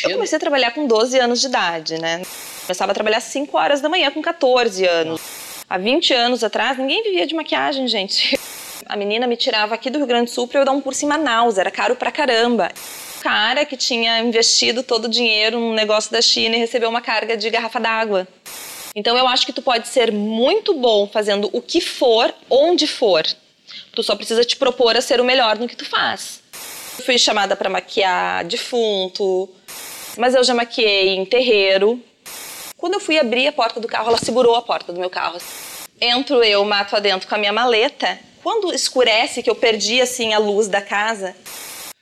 sentido? Eu comecei a trabalhar com 12 anos de idade, né? Começava a trabalhar às 5 horas da manhã com 14 anos. Há 20 anos atrás, ninguém vivia de maquiagem, gente. A menina me tirava aqui do Rio Grande do Sul para eu dar um curso em Manaus, era caro pra caramba. O cara que tinha investido todo o dinheiro num negócio da China e recebeu uma carga de garrafa d'água. Então eu acho que tu pode ser muito bom fazendo o que for, onde for. Tu só precisa te propor a ser o melhor no que tu faz. Eu fui chamada para maquiar defunto, mas eu já maquiei em terreiro. Quando eu fui abrir a porta do carro, ela segurou a porta do meu carro. Entro eu, mato adentro com a minha maleta. Quando escurece, que eu perdi assim a luz da casa.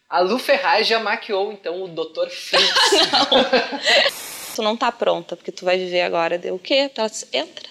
A Lu Ferraz já maquiou então o Dr. Fritz. não. tu não tá pronta, porque tu vai viver agora. Deu o quê? Ela disse, entra.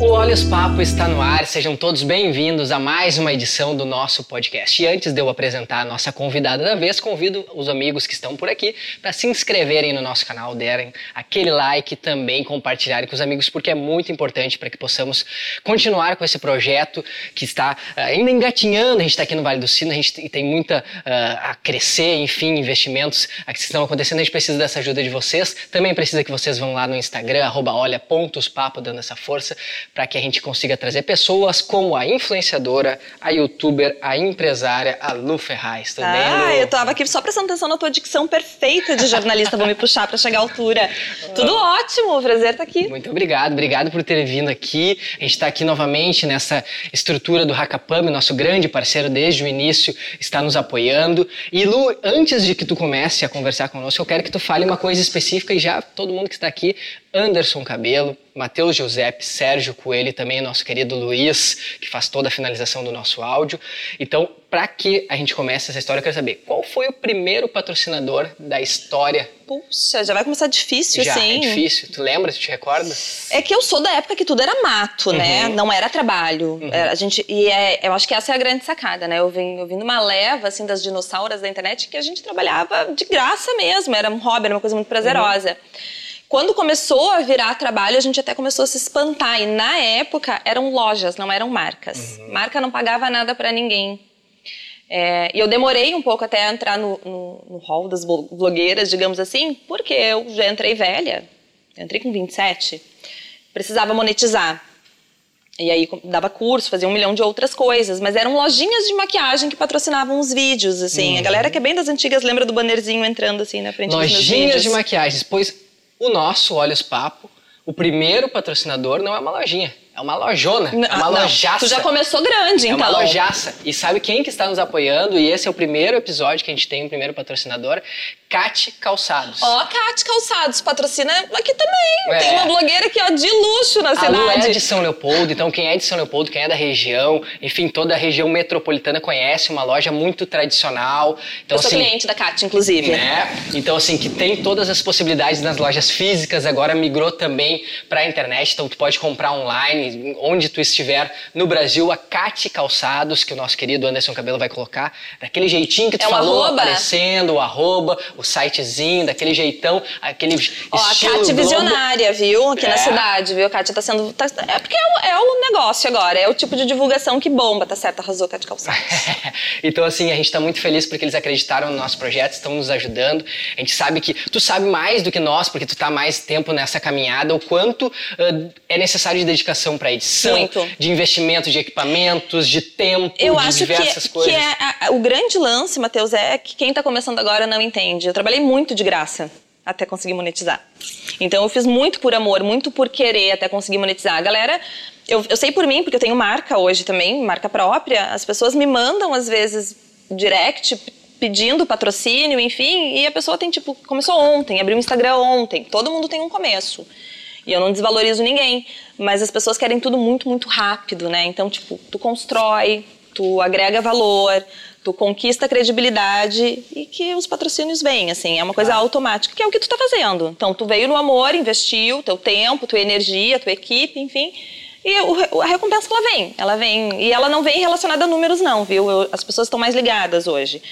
O Olhos Papo está no ar, sejam todos bem-vindos a mais uma edição do nosso podcast. E antes de eu apresentar a nossa convidada da vez, convido os amigos que estão por aqui para se inscreverem no nosso canal, derem aquele like também, compartilharem com os amigos, porque é muito importante para que possamos continuar com esse projeto que está uh, ainda engatinhando. A gente está aqui no Vale do Sino, a gente tem muita uh, a crescer, enfim, investimentos que estão acontecendo. A gente precisa dessa ajuda de vocês. Também precisa que vocês vão lá no Instagram, olha.papo, dando essa força para que a gente consiga trazer pessoas como a influenciadora, a youtuber, a empresária, a Lu Ferraz. Tudo ah, bem, Lu? eu tava aqui só prestando atenção na tua dicção perfeita de jornalista. Vou me puxar para chegar à altura. Tudo ótimo, o prazer tá aqui. Muito obrigado, obrigado por ter vindo aqui. A gente está aqui novamente nessa estrutura do Hackapam, nosso grande parceiro desde o início, está nos apoiando. E Lu, antes de que tu comece a conversar conosco, eu quero que tu fale uma coisa específica e já todo mundo que está aqui Anderson Cabelo, Matheus Giuseppe, Sérgio Coelho e também nosso querido Luiz, que faz toda a finalização do nosso áudio. Então, para que a gente comece essa história, eu quero saber qual foi o primeiro patrocinador da história? Puxa, já vai começar difícil, já, assim. É difícil. Tu lembra, tu te recorda? É que eu sou da época que tudo era mato, né? uhum. né? Não era trabalho. Uhum. a gente, e é, eu acho que essa é a grande sacada, né? Eu vim, eu vim numa leva, assim, das dinossauras da internet que a gente trabalhava de graça mesmo. Era um hobby, era uma coisa muito prazerosa. Uhum. Quando começou a virar trabalho, a gente até começou a se espantar. E na época eram lojas, não eram marcas. Uhum. Marca não pagava nada para ninguém. É, e eu demorei um pouco até entrar no, no, no hall das blogueiras, digamos assim, porque eu já entrei velha. Eu entrei com 27. Precisava monetizar. E aí dava curso, fazia um milhão de outras coisas, mas eram lojinhas de maquiagem que patrocinavam os vídeos, assim. Uhum. A galera que é bem das antigas lembra do bannerzinho entrando assim na frente lojinhas dos meus vídeos. de maquiagem, pois o nosso Olhos Papo, o primeiro patrocinador não é uma lojinha, é uma lojona, é uma não, lojaça. Tu já começou grande, então. É uma então. lojaça. E sabe quem que está nos apoiando? E esse é o primeiro episódio que a gente tem, o primeiro patrocinador. Cat Calçados. Ó, oh, Cat Calçados, patrocina aqui também. É. Tem uma blogueira aqui, ó, de luxo na a cidade. Lu é de São Leopoldo, então quem é de São Leopoldo, quem é da região, enfim, toda a região metropolitana conhece uma loja muito tradicional. Então, Eu sou assim, cliente da Cat, inclusive. Né? Então, assim, que tem todas as possibilidades nas lojas físicas, agora migrou também para a internet, então tu pode comprar online, onde tu estiver no Brasil, a Cat Calçados, que o nosso querido Anderson Cabelo vai colocar, daquele jeitinho que tu é falou, arroba. aparecendo, o arroba, o sitezinho, daquele jeitão, aquele Ó, estilo a Kátia visionária, viu? Aqui é. na cidade, viu? A Kátia tá sendo... Tá, é porque é o, é o, negócio agora, é o tipo de divulgação que bomba, tá certo? Arrasou Kátia Calçados. então, assim, a gente tá muito feliz porque eles acreditaram no nosso projeto, estão nos ajudando. A gente sabe que... Tu sabe mais do que nós, porque tu tá mais tempo nessa caminhada, o quanto uh, é necessário de dedicação para edição, muito. de investimento, de equipamentos, de tempo, Eu de diversas que, coisas. Que é a, o grande lance, Matheus, é que quem tá começando agora não entende. Eu trabalhei muito de graça até conseguir monetizar. Então eu fiz muito por amor, muito por querer até conseguir monetizar. A galera, eu, eu sei por mim, porque eu tenho marca hoje também, marca própria. As pessoas me mandam às vezes direct pedindo patrocínio, enfim, e a pessoa tem tipo, começou ontem, abriu um Instagram ontem. Todo mundo tem um começo. E eu não desvalorizo ninguém, mas as pessoas querem tudo muito, muito rápido, né? Então, tipo, tu constrói, tu agrega valor, tu conquista credibilidade e que os patrocínios vêm, assim, é uma coisa ah. automática, que é o que tu tá fazendo. Então, tu veio no amor, investiu teu tempo, tua energia, tua equipe, enfim, e a recompensa ela vem, ela vem, e ela não vem relacionada a números não, viu? Eu, as pessoas estão mais ligadas hoje.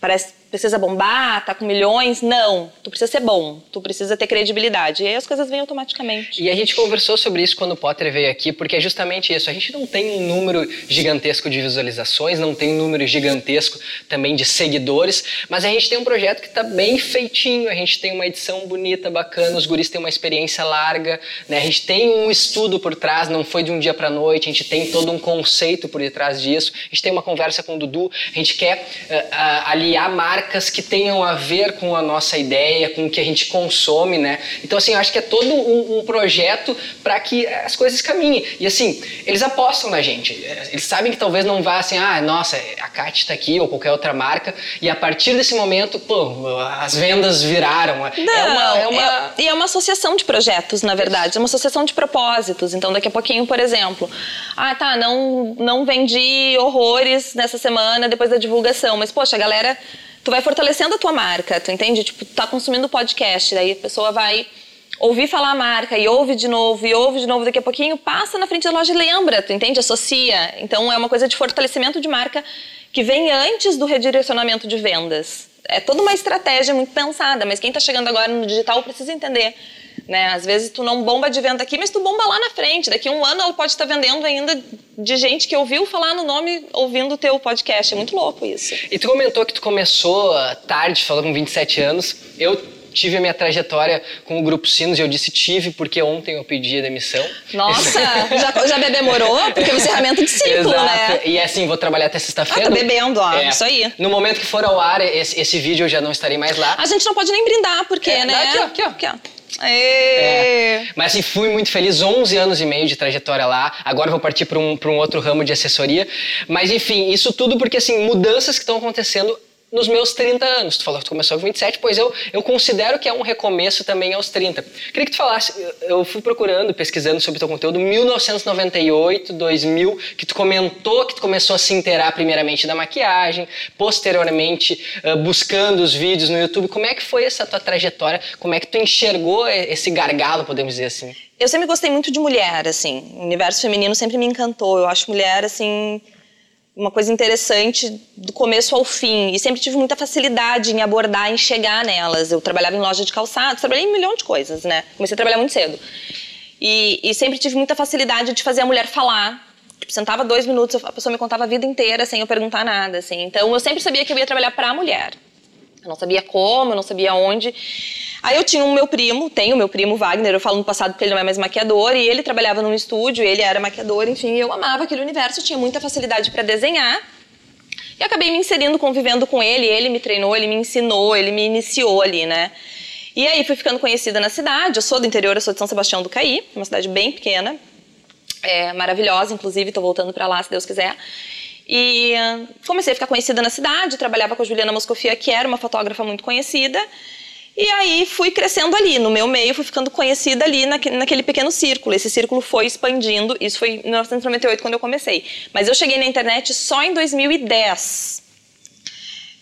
Parece precisa bombar, tá com milhões. Não, tu precisa ser bom, tu precisa ter credibilidade. E aí as coisas vêm automaticamente. E a gente conversou sobre isso quando o Potter veio aqui, porque é justamente isso. A gente não tem um número gigantesco de visualizações, não tem um número gigantesco também de seguidores, mas a gente tem um projeto que está bem feitinho, a gente tem uma edição bonita, bacana, os guris têm uma experiência larga, né? a gente tem um estudo por trás, não foi de um dia para noite, a gente tem todo um conceito por detrás disso, a gente tem uma conversa com o Dudu, a gente quer uh, uh, aliar marcas marcas que tenham a ver com a nossa ideia, com o que a gente consome, né? Então, assim, eu acho que é todo um, um projeto para que as coisas caminhem. E, assim, eles apostam na gente. Eles sabem que talvez não vá assim, ah, nossa, a Cat está aqui ou qualquer outra marca. E a partir desse momento, pô, as vendas viraram. É não, é uma, é uma... É, e é uma associação de projetos, na verdade. É uma associação de propósitos. Então, daqui a pouquinho, por exemplo, ah, tá, não, não vendi horrores nessa semana depois da divulgação. Mas, poxa, a galera tu vai fortalecendo a tua marca, tu entende? Tipo, tu tá consumindo podcast, daí a pessoa vai ouvir falar a marca e ouve de novo e ouve de novo daqui a pouquinho, passa na frente da loja e lembra, tu entende? Associa. Então é uma coisa de fortalecimento de marca que vem antes do redirecionamento de vendas. É toda uma estratégia muito pensada, mas quem está chegando agora no digital precisa entender né? Às vezes tu não bomba de venda aqui, mas tu bomba lá na frente. Daqui a um ano ela pode estar vendendo ainda de gente que ouviu falar no nome ouvindo o teu podcast. É muito louco isso. E tu comentou que tu começou tarde, falou com 27 anos. Eu tive a minha trajetória com o Grupo Sinos e eu disse tive porque ontem eu pedi a demissão. Nossa, já, já bebemorou? Porque é encerramento de ciclo, Exato. né? E assim, vou trabalhar até sexta-feira. Ah, tá bebendo, ó, é, isso aí. No momento que for ao ar esse, esse vídeo eu já não estarei mais lá. A gente não pode nem brindar, porque, é, né? Aqui, ó, aqui, ó. Aqui, ó. É. Mas assim, fui muito feliz, 11 anos e meio de trajetória lá. Agora vou partir para um, um outro ramo de assessoria. Mas enfim, isso tudo porque assim, mudanças que estão acontecendo nos meus 30 anos. Tu falou que tu começou com 27, pois eu, eu considero que é um recomeço também aos 30. Queria que tu falasse, eu fui procurando, pesquisando sobre teu conteúdo, 1998, 2000, que tu comentou que tu começou a se inteirar primeiramente da maquiagem, posteriormente uh, buscando os vídeos no YouTube. Como é que foi essa tua trajetória? Como é que tu enxergou esse gargalo, podemos dizer assim? Eu sempre gostei muito de mulher, assim. O universo feminino sempre me encantou. Eu acho mulher, assim, uma coisa interessante do começo ao fim. E sempre tive muita facilidade em abordar, em chegar nelas. Eu trabalhava em loja de calçados, trabalhei em um milhão de coisas, né? Comecei a trabalhar muito cedo. E, e sempre tive muita facilidade de fazer a mulher falar. Tipo, sentava dois minutos, a pessoa me contava a vida inteira sem eu perguntar nada, assim. Então, eu sempre sabia que eu ia trabalhar para a mulher. Eu não sabia como, eu não sabia onde. Aí eu tinha um meu primo, tenho o meu primo Wagner, eu falo no passado porque ele não é mais maquiador, e ele trabalhava num estúdio, ele era maquiador, enfim, eu amava aquele universo, tinha muita facilidade para desenhar. E acabei me inserindo, convivendo com ele, ele me treinou, ele me ensinou, ele me iniciou ali, né? E aí fui ficando conhecida na cidade, eu sou do interior, eu sou de São Sebastião do Caí, uma cidade bem pequena, é, maravilhosa, inclusive, estou voltando para lá se Deus quiser. E uh, comecei a ficar conhecida na cidade, trabalhava com a Juliana Moscofia, que era uma fotógrafa muito conhecida, e aí fui crescendo ali, no meu meio, fui ficando conhecida ali naquele pequeno círculo. Esse círculo foi expandindo, isso foi em 1998 quando eu comecei. Mas eu cheguei na internet só em 2010.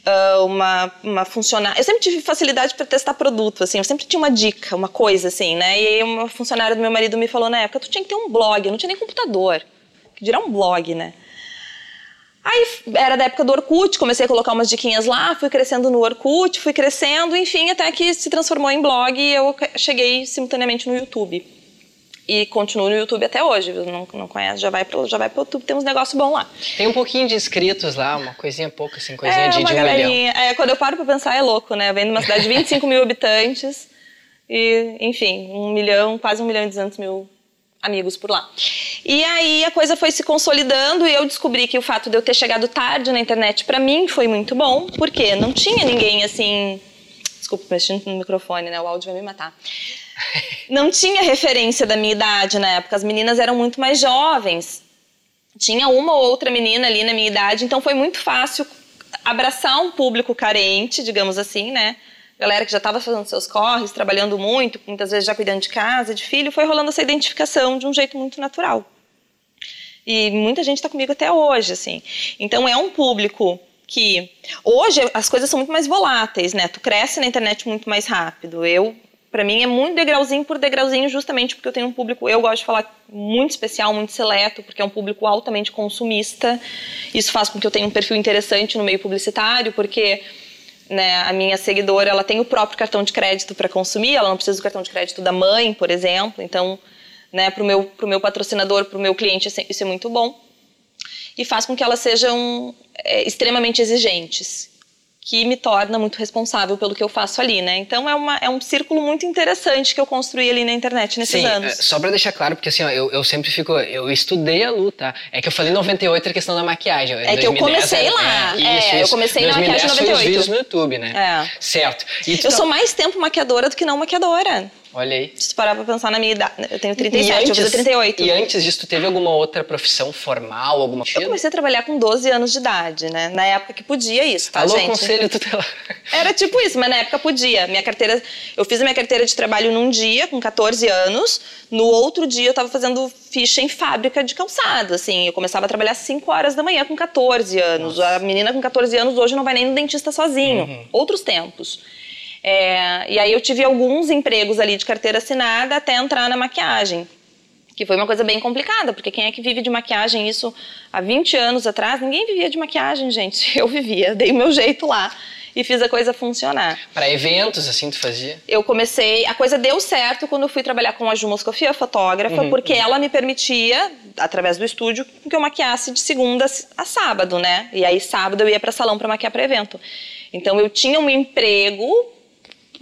Uh, ah, uma, uma funcionária. Eu sempre tive facilidade para testar produto, assim, eu sempre tinha uma dica, uma coisa, assim, né? E aí uma funcionária do meu marido me falou na época: tu tinha que ter um blog, eu não tinha nem computador. Que dirá um blog, né? Aí era da época do Orkut, comecei a colocar umas diquinhas lá, fui crescendo no Orkut, fui crescendo, enfim, até que se transformou em blog e eu cheguei simultaneamente no YouTube. E continuo no YouTube até hoje, não, não conhece, já vai para já vai pro YouTube, tem uns negócios bons lá. Tem um pouquinho de inscritos lá, uma coisinha pouca, assim, coisinha é, de, de um milhão. É, quando eu paro para pensar é louco, né? Vem de uma cidade de 25 mil habitantes e, enfim, um milhão, quase um milhão e duzentos mil amigos por lá. E aí a coisa foi se consolidando e eu descobri que o fato de eu ter chegado tarde na internet para mim foi muito bom, porque não tinha ninguém assim. Desculpa, mexendo no microfone, né? O áudio vai me matar. Não tinha referência da minha idade na época, as meninas eram muito mais jovens. Tinha uma ou outra menina ali na minha idade, então foi muito fácil abraçar um público carente, digamos assim, né? Galera que já estava fazendo seus corres, trabalhando muito, muitas vezes já cuidando de casa, de filho, foi rolando essa identificação de um jeito muito natural. E muita gente está comigo até hoje, assim. Então é um público que hoje as coisas são muito mais voláteis, né? Tu cresce na internet muito mais rápido. Eu, para mim, é muito degrauzinho por degrauzinho, justamente porque eu tenho um público, eu gosto de falar muito especial, muito seleto, porque é um público altamente consumista. Isso faz com que eu tenha um perfil interessante no meio publicitário, porque né, a minha seguidora ela tem o próprio cartão de crédito para consumir, ela não precisa do cartão de crédito da mãe, por exemplo. Então, né, para o meu, pro meu patrocinador, para o meu cliente, isso é muito bom. E faz com que elas sejam é, extremamente exigentes que me torna muito responsável pelo que eu faço ali, né? Então é, uma, é um círculo muito interessante que eu construí ali na internet nesses Sim, anos. É, só para deixar claro, porque assim, ó, eu, eu sempre fico, eu estudei a luta. É que eu falei 98 a questão da maquiagem. É que eu comecei lá. É, isso, é, eu comecei 2010 na maquiagem 98. Foi os vídeos no YouTube, né? É. Certo. Eu tá... sou mais tempo maquiadora do que não maquiadora. Olha aí. Se tu parar pra pensar na minha idade. Eu tenho 37, antes, eu vou fazer 38. E antes disso, tu teve alguma outra profissão formal, alguma coisa? Eu comecei a trabalhar com 12 anos de idade, né? Na época que podia isso, tá, Alô, gente? conselho tutelar. Era tipo isso, mas na época podia. Minha carteira... Eu fiz a minha carteira de trabalho num dia, com 14 anos. No outro dia, eu tava fazendo ficha em fábrica de calçado, assim. Eu começava a trabalhar às 5 horas da manhã com 14 anos. Nossa. A menina com 14 anos hoje não vai nem no dentista sozinho. Uhum. Outros tempos. É, e aí eu tive alguns empregos ali de carteira assinada até entrar na maquiagem. Que foi uma coisa bem complicada, porque quem é que vive de maquiagem isso há 20 anos atrás? Ninguém vivia de maquiagem, gente. Eu vivia, dei o meu jeito lá e fiz a coisa funcionar. Para eventos, assim, tu fazia? Eu comecei, a coisa deu certo quando eu fui trabalhar com a Ju Moscofi, a fotógrafa, uhum, porque uhum. ela me permitia, através do estúdio, que eu maquiasse de segunda a sábado, né? E aí sábado eu ia para salão para maquiar para evento. Então eu tinha um emprego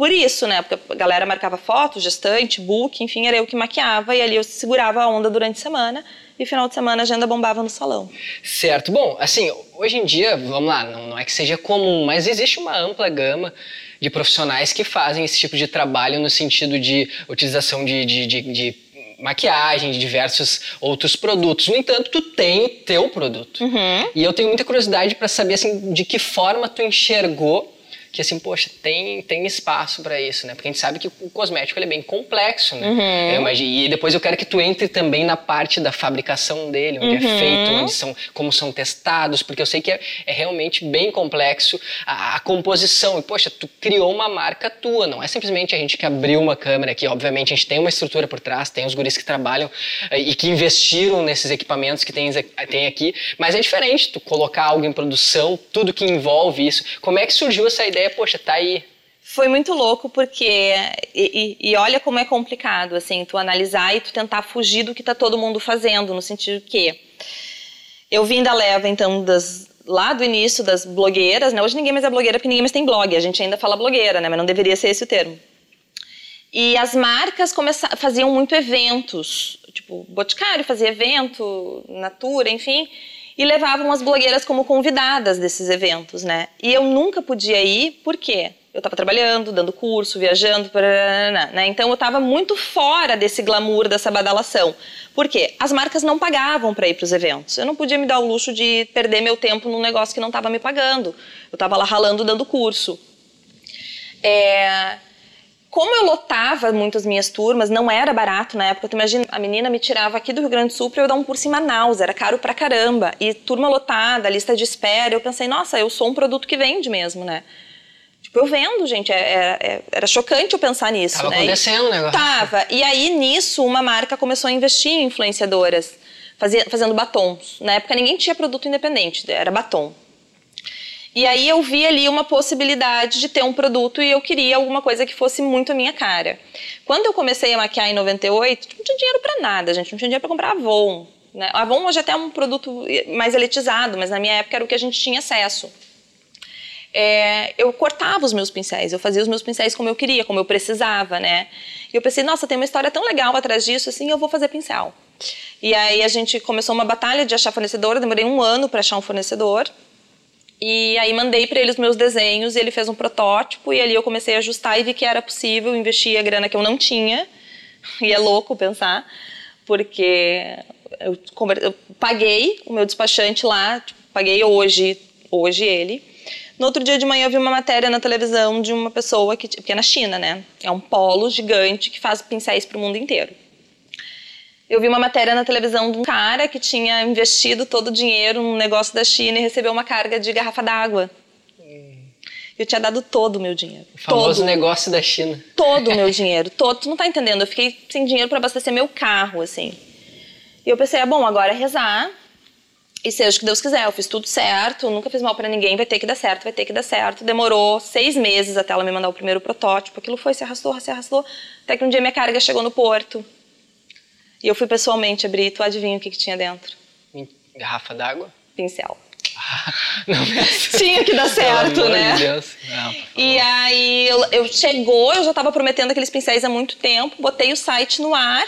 por isso, né? Porque a galera marcava foto, gestante, book, enfim, era eu que maquiava e ali eu segurava a onda durante a semana e final de semana a agenda bombava no salão. Certo. Bom, assim, hoje em dia, vamos lá, não, não é que seja comum, mas existe uma ampla gama de profissionais que fazem esse tipo de trabalho no sentido de utilização de, de, de, de maquiagem, de diversos outros produtos. No entanto, tu tem o teu produto. Uhum. E eu tenho muita curiosidade para saber assim, de que forma tu enxergou que assim, poxa, tem, tem espaço para isso, né? Porque a gente sabe que o cosmético ele é bem complexo, né? Uhum. Imagino, e depois eu quero que tu entre também na parte da fabricação dele, onde uhum. é feito, onde são, como são testados, porque eu sei que é, é realmente bem complexo a, a, composição. E, poxa, tu criou uma marca tua, não é simplesmente a gente que abriu uma câmera aqui. Obviamente, a gente tem uma estrutura por trás, tem os guris que trabalham eh, e que investiram nesses equipamentos que tem, tem aqui, mas é diferente tu colocar algo em produção, tudo que envolve isso. Como é que surgiu essa ideia? Ideia, poxa, tá aí. Foi muito louco porque e, e, e, olha como é complicado assim, tu analisar e tu tentar fugir do que tá todo mundo fazendo, no sentido que eu vim da leva então das lá do início das blogueiras, né? Hoje ninguém mais é blogueira porque ninguém mais tem blog, a gente ainda fala blogueira, né? Mas não deveria ser esse o termo. E as marcas começaram, faziam muito eventos, tipo, Boticário fazia evento, Natura, enfim e levavam as blogueiras como convidadas desses eventos, né? E eu nunca podia ir, por quê? Eu estava trabalhando, dando curso, viajando, né? Então eu estava muito fora desse glamour, dessa badalação. Por quê? As marcas não pagavam para ir para os eventos. Eu não podia me dar o luxo de perder meu tempo num negócio que não estava me pagando. Eu estava lá ralando, dando curso. É, como eu lotava muito as minhas turmas, não era barato na época. Tu imagina, a menina me tirava aqui do Rio Grande do Sul para eu dar um curso em Manaus, era caro pra caramba. E turma lotada, lista de espera. Eu pensei, nossa, eu sou um produto que vende mesmo, né? Tipo, eu vendo, gente. É, é, é era chocante eu pensar nisso. Tava né? acontecendo o negócio. Tava. E aí, nisso, uma marca começou a investir em influenciadoras, fazia, fazendo batons. Na época, ninguém tinha produto independente, era batom. E aí eu vi ali uma possibilidade de ter um produto e eu queria alguma coisa que fosse muito a minha cara. Quando eu comecei a maquiar em 98, não tinha dinheiro para nada, gente, não tinha dinheiro para comprar Avon. Né? Avon hoje até é um produto mais elitizado, mas na minha época era o que a gente tinha acesso. É, eu cortava os meus pincéis, eu fazia os meus pincéis como eu queria, como eu precisava, né? E eu pensei, nossa, tem uma história tão legal atrás disso, assim, eu vou fazer pincel. E aí a gente começou uma batalha de achar fornecedor, demorei um ano para achar um fornecedor. E aí mandei para ele os meus desenhos, e ele fez um protótipo e ali eu comecei a ajustar e vi que era possível investir a grana que eu não tinha. E é louco pensar, porque eu, eu paguei o meu despachante lá, tipo, paguei hoje, hoje ele. No outro dia de manhã eu vi uma matéria na televisão de uma pessoa que, porque é na China, né? É um polo gigante que faz pincéis para o mundo inteiro eu vi uma matéria na televisão de um cara que tinha investido todo o dinheiro num negócio da China e recebeu uma carga de garrafa d'água. Eu tinha dado todo o meu dinheiro. O famoso todo. negócio da China. Todo o meu dinheiro, todo. Tu não tá entendendo. Eu fiquei sem dinheiro para abastecer meu carro, assim. E eu pensei, ah, bom, agora é rezar E seja o que Deus quiser, eu fiz tudo certo, nunca fiz mal para ninguém, vai ter que dar certo, vai ter que dar certo. Demorou seis meses até ela me mandar o primeiro protótipo, aquilo foi, se arrastou, se arrastou, até que um dia minha carga chegou no porto. E eu fui pessoalmente abrir, tu adivinha o que, que tinha dentro? Garrafa d'água? Pincel. Não, mas... Tinha que dar certo, né? De Deus. Não, E aí eu, eu chegou, eu já estava prometendo aqueles pincéis há muito tempo, botei o site no ar,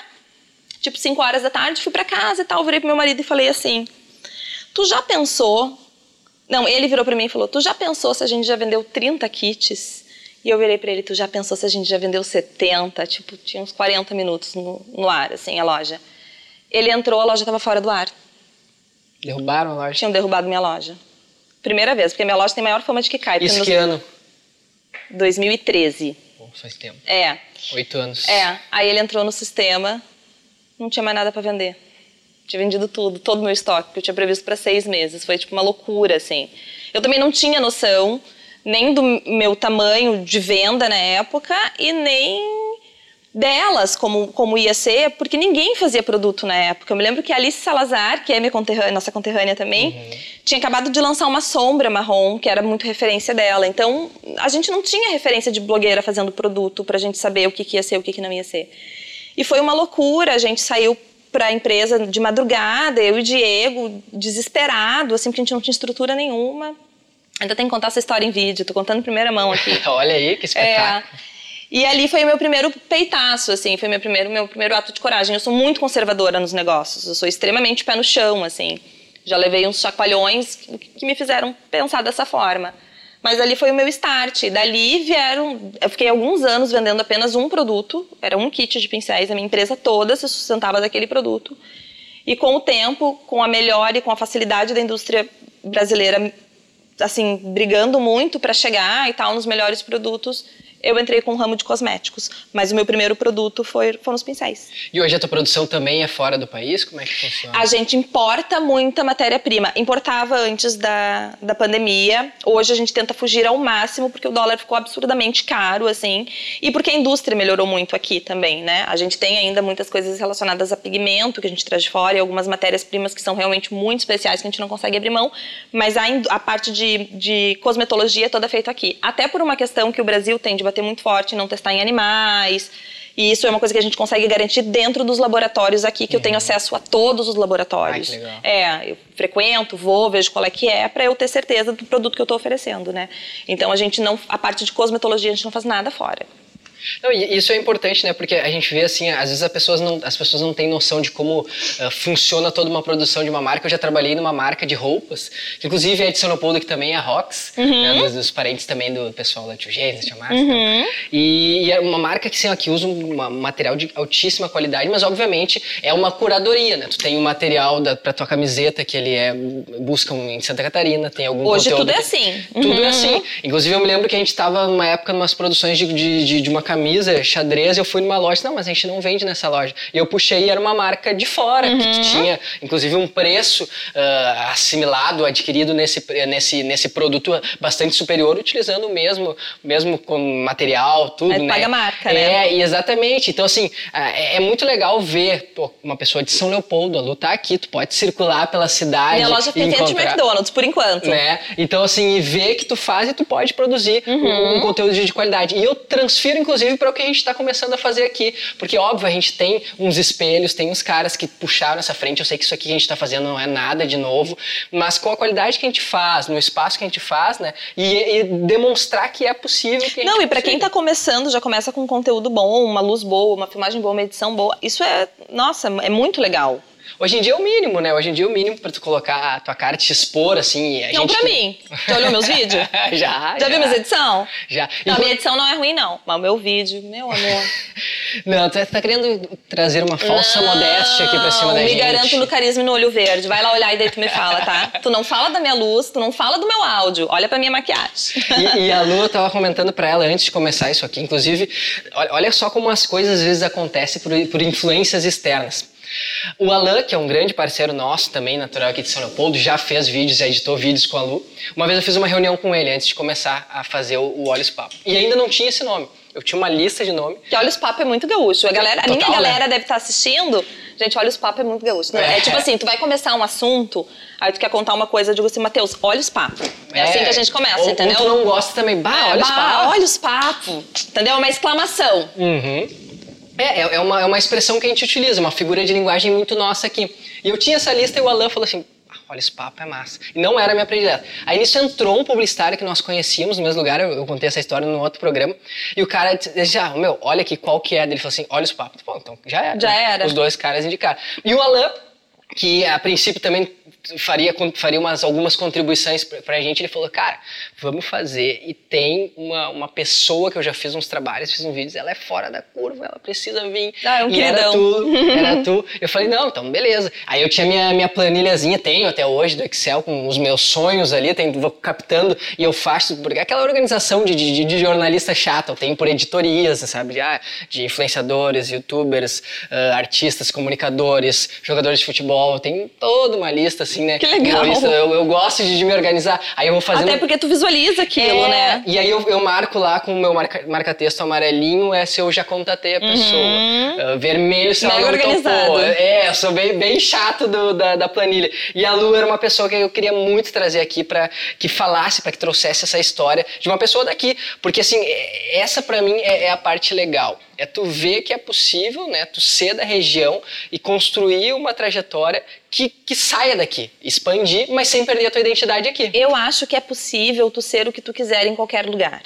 tipo 5 horas da tarde, fui para casa e tal, virei pro meu marido e falei assim: "Tu já pensou?" Não, ele virou para mim e falou: "Tu já pensou se a gente já vendeu 30 kits?" E eu virei para ele: "Tu já pensou se a gente já vendeu 70?" Tipo, tinha uns 40 minutos no, no ar assim a loja. Ele entrou, a loja estava fora do ar. Derrubaram a loja? Tinham derrubado minha loja. Primeira vez, porque minha loja tem maior fama de que cai. Isso que ano? 2013. Pô, faz tempo. É. Oito anos. É, aí ele entrou no sistema, não tinha mais nada para vender. Tinha vendido tudo, todo o meu estoque, que eu tinha previsto para seis meses. Foi tipo uma loucura, assim. Eu também não tinha noção nem do meu tamanho de venda na época e nem delas, como, como ia ser, porque ninguém fazia produto na época. Eu me lembro que a Alice Salazar, que é minha conterrânea, nossa conterrânea também, tinha acabado de lançar uma sombra marrom, que era muito referência dela. Então, a gente não tinha referência de blogueira fazendo produto pra gente saber o que, que ia ser, o que, que não ia ser. E foi uma loucura, a gente saiu para a empresa de madrugada, eu e o Diego, desesperado, assim, porque a gente não tinha estrutura nenhuma. Ainda tem que contar essa história em vídeo, tô contando em primeira mão aqui. Olha aí, que espetáculo. É. E ali foi o meu primeiro peitaço, assim, foi meu primeiro, meu primeiro ato de coragem. Eu sou muito conservadora nos negócios, eu sou extremamente pé no chão, assim. Já levei uns chacoalhões que me fizeram pensar dessa forma. Mas ali foi o meu start. Dali vieram. Eu fiquei alguns anos vendendo apenas um produto, era um kit de pincéis, a minha empresa toda se sustentava daquele produto. E com o tempo, com a melhora e com a facilidade da indústria brasileira, assim, brigando muito para chegar e tal nos melhores produtos, eu entrei com o ramo de cosméticos. Mas o meu primeiro produto foi, foram os pincéis. E hoje a tua produção também é fora do país? Como é que funciona? A gente importa muita matéria-prima. Importava antes da, da pandemia. Hoje a gente tenta fugir ao máximo porque o dólar ficou absurdamente caro, assim. E porque a indústria melhorou muito aqui também, né? A gente tem ainda muitas coisas relacionadas a pigmento que a gente traz de fora e algumas matérias-primas que são realmente muito especiais que a gente não consegue abrir mão. Mas a, a parte de, de cosmetologia é toda feita aqui. Até por uma questão que o Brasil tem de bater muito forte em não testar em animais. E isso é uma coisa que a gente consegue garantir dentro dos laboratórios aqui, que eu tenho acesso a todos os laboratórios. Que legal. É, eu frequento, vou, vejo qual é que é, para eu ter certeza do produto que eu estou oferecendo, né? Então a gente não, a parte de cosmetologia a gente não faz nada fora. Não, e isso é importante, né? Porque a gente vê assim, às vezes as pessoas não, as pessoas não têm noção de como ah, funciona toda uma produção de uma marca. Eu já trabalhei numa marca de roupas, que inclusive é de São Leopoldo, que também é a Rox, né? dos, dos parentes também do pessoal da Tio Gênesis, Tia Márcia. e tal. E, e é uma marca que, assim, que usa um ma- material de altíssima qualidade, mas obviamente é uma curadoria, né? Tu tem um material da, pra tua camiseta que ele é buscam em Santa Catarina, tem algum Hoje tudo é assim. Tudo Uhum. é assim. Inclusive, eu me lembro que a gente estava numa época, numas produções de, de, de, de uma camisa xadrez, eu fui numa loja, não, mas a gente não vende nessa loja. E eu puxei, era uma marca de fora, que Uhum. tinha, inclusive, um preço ah, assimilado, adquirido nesse, nesse, nesse produto bastante superior, utilizando o mesmo, mesmo com material, tudo, Aí né? paga a marca, é, né? e exatamente. Então, assim, ah, é, é muito legal ver pô, uma pessoa de São Leopoldo, a Lu tá aqui, tu pode circular pela cidade. Minha loja fica dentro de encontrar- McDonald's, por enquanto. né? Então, assim, e ver que tu faz e tu pode produzir um, Uhum. um conteúdo de de qualidade. E eu transfiro, inclusive, para o que a gente está começando a fazer aqui. Porque, óbvio, a gente tem uns espelhos, tem uns caras que puxaram essa frente. Eu sei que isso aqui que a gente está fazendo não é nada de novo, mas com a qualidade que a gente faz, no espaço que a gente faz, né? E, e demonstrar que é possível. Que Não, e pra quem consiga. tá começando, já começa com conteúdo bom, uma luz boa, uma filmagem boa, uma edição boa. Isso é, nossa, é muito legal. Hoje em dia é o mínimo, né? Hoje em dia é o mínimo para tu colocar a tua cara, te expor, assim. Não gente... pra mim. Já olhou meus vídeos? já, Já viu minhas edição? Já. Não, minha edição não é ruim, não. Mas o meu vídeo, meu amor. Não, tu tá querendo trazer uma falsa modéstia aqui pra cima da me gente. garanto no carisma e no olho verde. Vai lá olhar e daí tu me fala, tá? Tu não fala da minha luz, tu não fala do meu áudio. Olha pra minha maquiagem. E, e a Lu, eu tava comentando pra ela antes de começar isso aqui, inclusive, olha, olha só como as coisas às vezes acontecem por, por influências externas. O Alan, que é um grande parceiro nosso também, natural aqui de São Leopoldo, já fez vídeos, já editou vídeos com a Lu. Uma vez eu fiz uma reunião com ele antes de começar a fazer o, Olhos Papo. E ainda não tinha esse nome. Eu tinha uma lista de nome. Que olha, os papo é muito gaúcho. A, galera, a minha Total, né? galera deve estar assistindo, Gente, olha os papos é muito gaúcho. É. é. tipo assim, tu vai começar um assunto, aí tu quer contar uma coisa, eu digo assim, Matheus, olha os papos. É, é, assim que a gente começa, ou, entendeu? Ou tu não gosta também, bah, olha bah, os papos. Olha os papos. Entendeu? Uma exclamação. Uhum. É, é uma, é uma expressão que a gente utiliza, uma figura de linguagem muito nossa aqui. E eu tinha essa lista e o Alan falou assim, olha, esse papo é massa. E não era a minha predileta. Aí nisso entrou um publicitário que nós conhecíamos no mesmo lugar, eu, eu contei essa história no outro programa, e o cara disse, ah, meu, olha aqui, qual que é? Ele falou assim, olha os papos. Bom, então já era. Já né? era. Os dois caras indicaram. E o Alan, que a princípio também faria, faria umas, algumas contribuições pra gente. Ele falou, cara, vamos fazer. E tem uma, uma pessoa que eu já fiz uns trabalhos, fiz um vídeo, ela é fora da curva, ela precisa vir. Ah, é um e queridão. era tu, era tu. Eu falei, não, então beleza. Aí eu tinha minha, minha planilhazinha, tenho até hoje do Excel, com os meus sonhos ali, tenho, vou captando e eu faço, porque aquela organização de, de, de jornalista chata, eu tenho por editorias, sabe? De, ah, de influenciadores, youtubers, uh, artistas, comunicadores, jogadores de futebol, eu tenho toda uma lista assim, né? Que legal. Eu, eu gosto de, de, me organizar. Aí eu vou fazendo. Até porque tu visualiza aquilo, é, né? E aí eu, eu marco lá com o meu marca-texto marca amarelinho, é se eu já contatei a uhum. pessoa. Uhum. Uh, vermelho se ela não organizado. topou. É, eu sou bem, bem chato do, da, da planilha. E a Lu era uma pessoa que eu queria muito trazer aqui para que falasse, para que trouxesse essa história de uma pessoa daqui. Porque assim, é, essa para mim é, é a parte legal. É tu ver que é possível, né? Tu ser da região e construir uma trajetória que, que saia daqui, expandir, mas sem perder a tua identidade aqui. Eu acho que é possível tu ser o que tu quiser em qualquer lugar.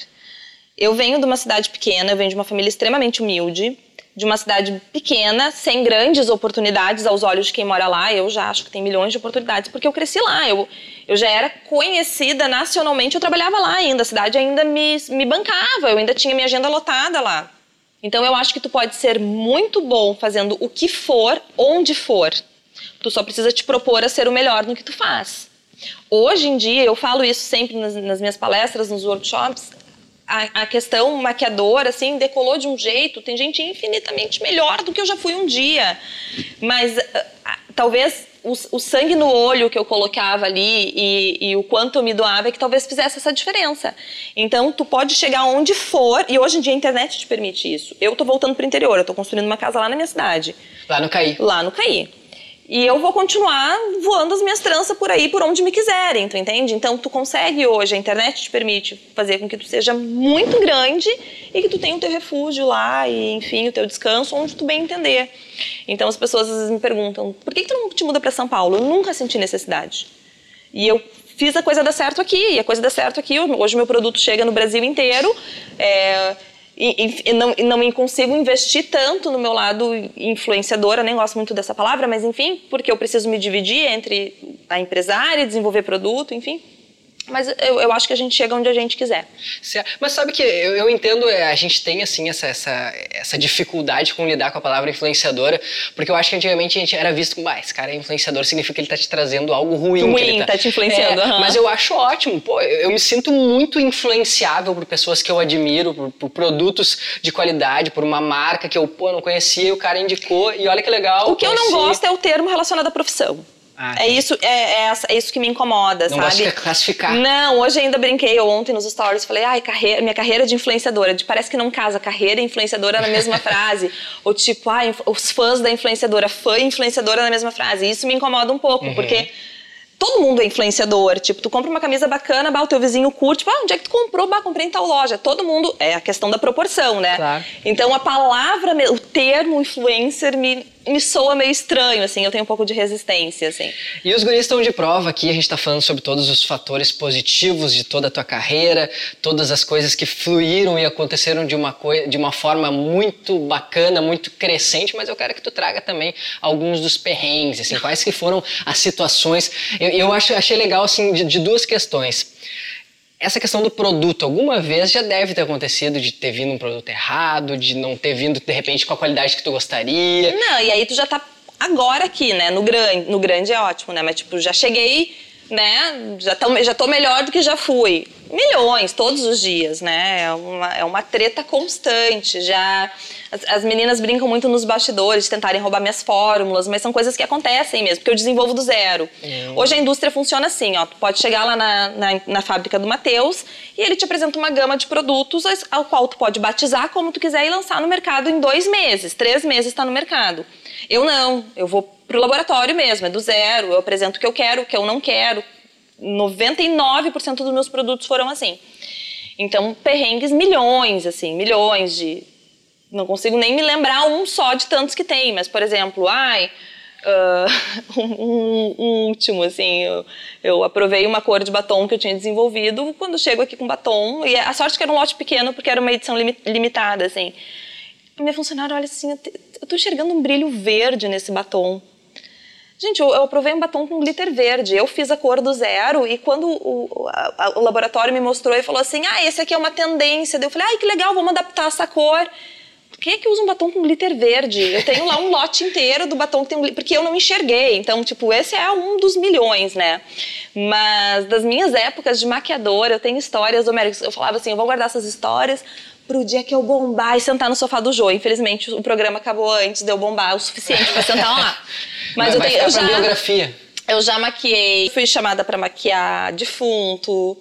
Eu venho de uma cidade pequena, eu venho de uma família extremamente humilde, de uma cidade pequena, sem grandes oportunidades aos olhos de quem mora lá. Eu já acho que tem milhões de oportunidades, porque eu cresci lá. Eu, eu já era conhecida nacionalmente, eu trabalhava lá ainda. A cidade ainda me, me bancava, eu ainda tinha minha agenda lotada lá. Então eu acho que tu pode ser muito bom fazendo o que for, onde for. Tu só precisa te propor a ser o melhor no que tu faz. Hoje em dia, eu falo isso sempre nas, nas minhas palestras, nos workshops, a, a, questão maquiadora, assim, decolou de um jeito. Tem gente infinitamente melhor do que eu já fui um dia. Mas uh, uh, talvez o, o, sangue no olho que eu colocava ali e, e, o quanto eu me doava é que talvez fizesse essa diferença. Então, tu pode chegar onde for, e hoje em dia a internet te permite isso. Eu tô voltando pro interior, eu tô construindo uma casa lá na minha cidade. Lá no Caí. Lá no Caí. E eu vou continuar voando as minhas tranças por aí, por onde me quiserem, tu entende? Então, tu consegue hoje, a internet te permite fazer com que tu seja muito grande e que tu tenha o teu refúgio lá e, enfim, o teu descanso onde tu bem entender. Então, as pessoas às vezes me perguntam, por que, que tu não te muda para São Paulo? Eu nunca senti necessidade. E eu fiz a coisa dar certo aqui, e a coisa dar certo aqui, hoje meu produto chega no Brasil inteiro, é, e, e, não, e não consigo investir tanto no meu lado influenciadora, nem gosto muito dessa palavra, mas enfim, porque eu preciso me dividir entre a empresária, desenvolver produto, enfim. Mas eu, eu, acho que a gente chega onde a gente quiser. Mas sabe que eu, eu entendo, é, a gente tem assim essa, essa, essa dificuldade com lidar com a palavra influenciadora, porque eu acho que antigamente a gente era visto como, ah, esse cara é influenciador, significa que ele está te trazendo algo ruim. Ruim, tá, tá te influenciando. É, uhum. Mas eu acho ótimo, pô, eu, eu, me sinto muito influenciável por pessoas que eu admiro, por, por, produtos de qualidade, por uma marca que eu, pô, não conhecia e o cara indicou, e olha que legal. O que eu não gosto é o termo relacionado à profissão. Ah, é, isso, é, é, é, isso que me incomoda, não sabe? Não de classificar. Não, hoje ainda brinquei, eu ontem nos stories falei, ai, carreira, minha carreira de influenciadora. De, parece que não casa carreira e influenciadora na mesma frase. Ou tipo, ai, os fãs da influenciadora, fã e influenciadora na mesma frase. Isso me incomoda um pouco, uhum. porque todo mundo é influenciador. Tipo, tu compra uma camisa bacana, bah, o teu vizinho curte, tipo, ah, onde é que tu comprou? Bah, comprei em tal loja. Todo mundo, é a questão da proporção, né? Claro. Então a palavra, o termo influencer me me soa meio estranho, assim, eu tenho um pouco de resistência, assim. E os guris estão de prova aqui, a gente está falando sobre todos os fatores positivos de toda a tua carreira, todas as coisas que fluíram e aconteceram de uma, de uma forma muito bacana, muito crescente, mas eu quero que tu traga também alguns dos perrengues, assim, quais que foram as situações. Eu, eu acho, achei legal, assim, de, de duas questões essa questão do produto, alguma vez já deve ter acontecido de ter vindo um produto errado, de não ter vindo de repente com a qualidade que tu gostaria. Não, e aí tu já tá agora aqui, né? No grande, no grande é ótimo, né? Mas tipo, já cheguei né? Já tô, já tô melhor do que já fui. Milhões, todos os dias, né? É uma, é uma treta constante. Já as, as, meninas brincam muito nos bastidores de tentarem roubar minhas fórmulas, mas são coisas que acontecem mesmo, porque eu desenvolvo do zero. Hum. Hoje a indústria funciona assim, ó. Tu pode chegar lá na, na, na fábrica do Matheus e ele te apresenta uma gama de produtos ao qual tu pode batizar como tu quiser e lançar no mercado em dois meses. Três meses está no mercado. Eu não, eu vou pro laboratório mesmo, é do zero, eu apresento o que eu quero, o que eu não quero. 99% dos meus produtos foram assim. Então, perrengues milhões, assim, milhões de. Não consigo nem me lembrar um só de tantos que tem, mas, por exemplo, ai. Uh, um, um, último, assim, eu, eu, aprovei uma cor de batom que eu tinha desenvolvido quando chego aqui com batom, e a sorte que era um lote pequeno, porque era uma edição limitada, assim. A minha funcionária olha assim, eu tô enxergando um brilho verde nesse batom. Gente, eu, eu aprovei um batom com glitter verde. Eu fiz a cor do zero e quando o, a, o laboratório me mostrou e falou assim: ah, esse aqui é uma tendência. eu falei: ai, que legal, vamos adaptar essa cor. Por que, que usa um batom com glitter verde? Eu tenho lá um lote inteiro do batom que tem um glitter, porque eu não enxerguei. Então, tipo, esse é um dos milhões, né? Mas das minhas épocas de maquiadora, eu tenho histórias, eu falava assim, eu vou guardar essas histórias pro dia que eu bombar e sentar no sofá do Jô. Infelizmente, o programa acabou antes de eu bombar o suficiente para sentar lá. Mas, eu tenho. Eu já, biografia. Eu já maquiei, fui chamada para maquiar defunto.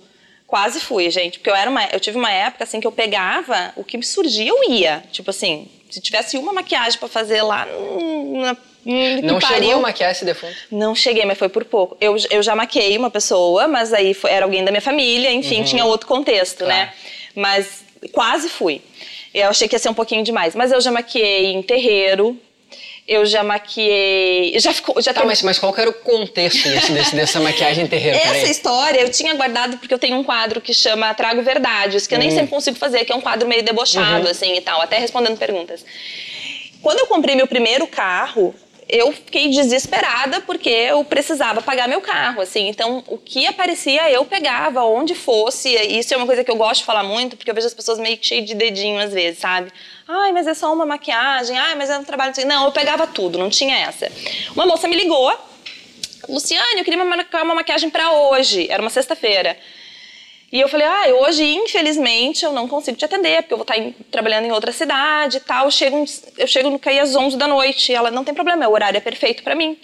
Quase fui, gente, porque eu era uma, eu tive uma época assim que eu pegava o que me surgia, eu ia. Tipo assim, se tivesse uma maquiagem para fazer lá na não pariu. chegou a maquiar esse defunto? Não cheguei, mas foi por pouco. Eu, eu já maquiei uma pessoa, mas aí foi, era alguém da minha família, enfim, uhum. tinha outro contexto, claro. né? Mas quase fui. Eu achei que ia ser um pouquinho demais. Mas eu já maquiei em terreiro, eu já maquiei. Já ficou. Já tá, tem... mas, mas qual era o contexto desse, desse, dessa maquiagem terreiro? Essa história eu tinha guardado porque eu tenho um quadro que chama Trago Verdades, que eu nem hum. sempre consigo fazer, que é um quadro meio debochado, uhum. assim e tal, até respondendo perguntas. Quando eu comprei meu primeiro carro, eu fiquei desesperada porque eu precisava pagar meu carro, assim. Então, o que aparecia, eu pegava, onde fosse. Isso é uma coisa que eu gosto de falar muito, porque eu vejo as pessoas meio que cheias de dedinho às vezes, sabe? Ai, mas é só uma maquiagem. Ai, mas é um trabalho... Não, eu pegava tudo, não tinha essa. Uma moça me ligou. Luciane, eu queria uma maquiagem para hoje. Era uma sexta-feira. E eu falei, ah, hoje, infelizmente, eu não consigo te atender, porque eu vou estar em, trabalhando em outra cidade e tal. Eu chego, eu chego no CAI às 11 da noite. Ela, não tem problema, o horário é perfeito para mim.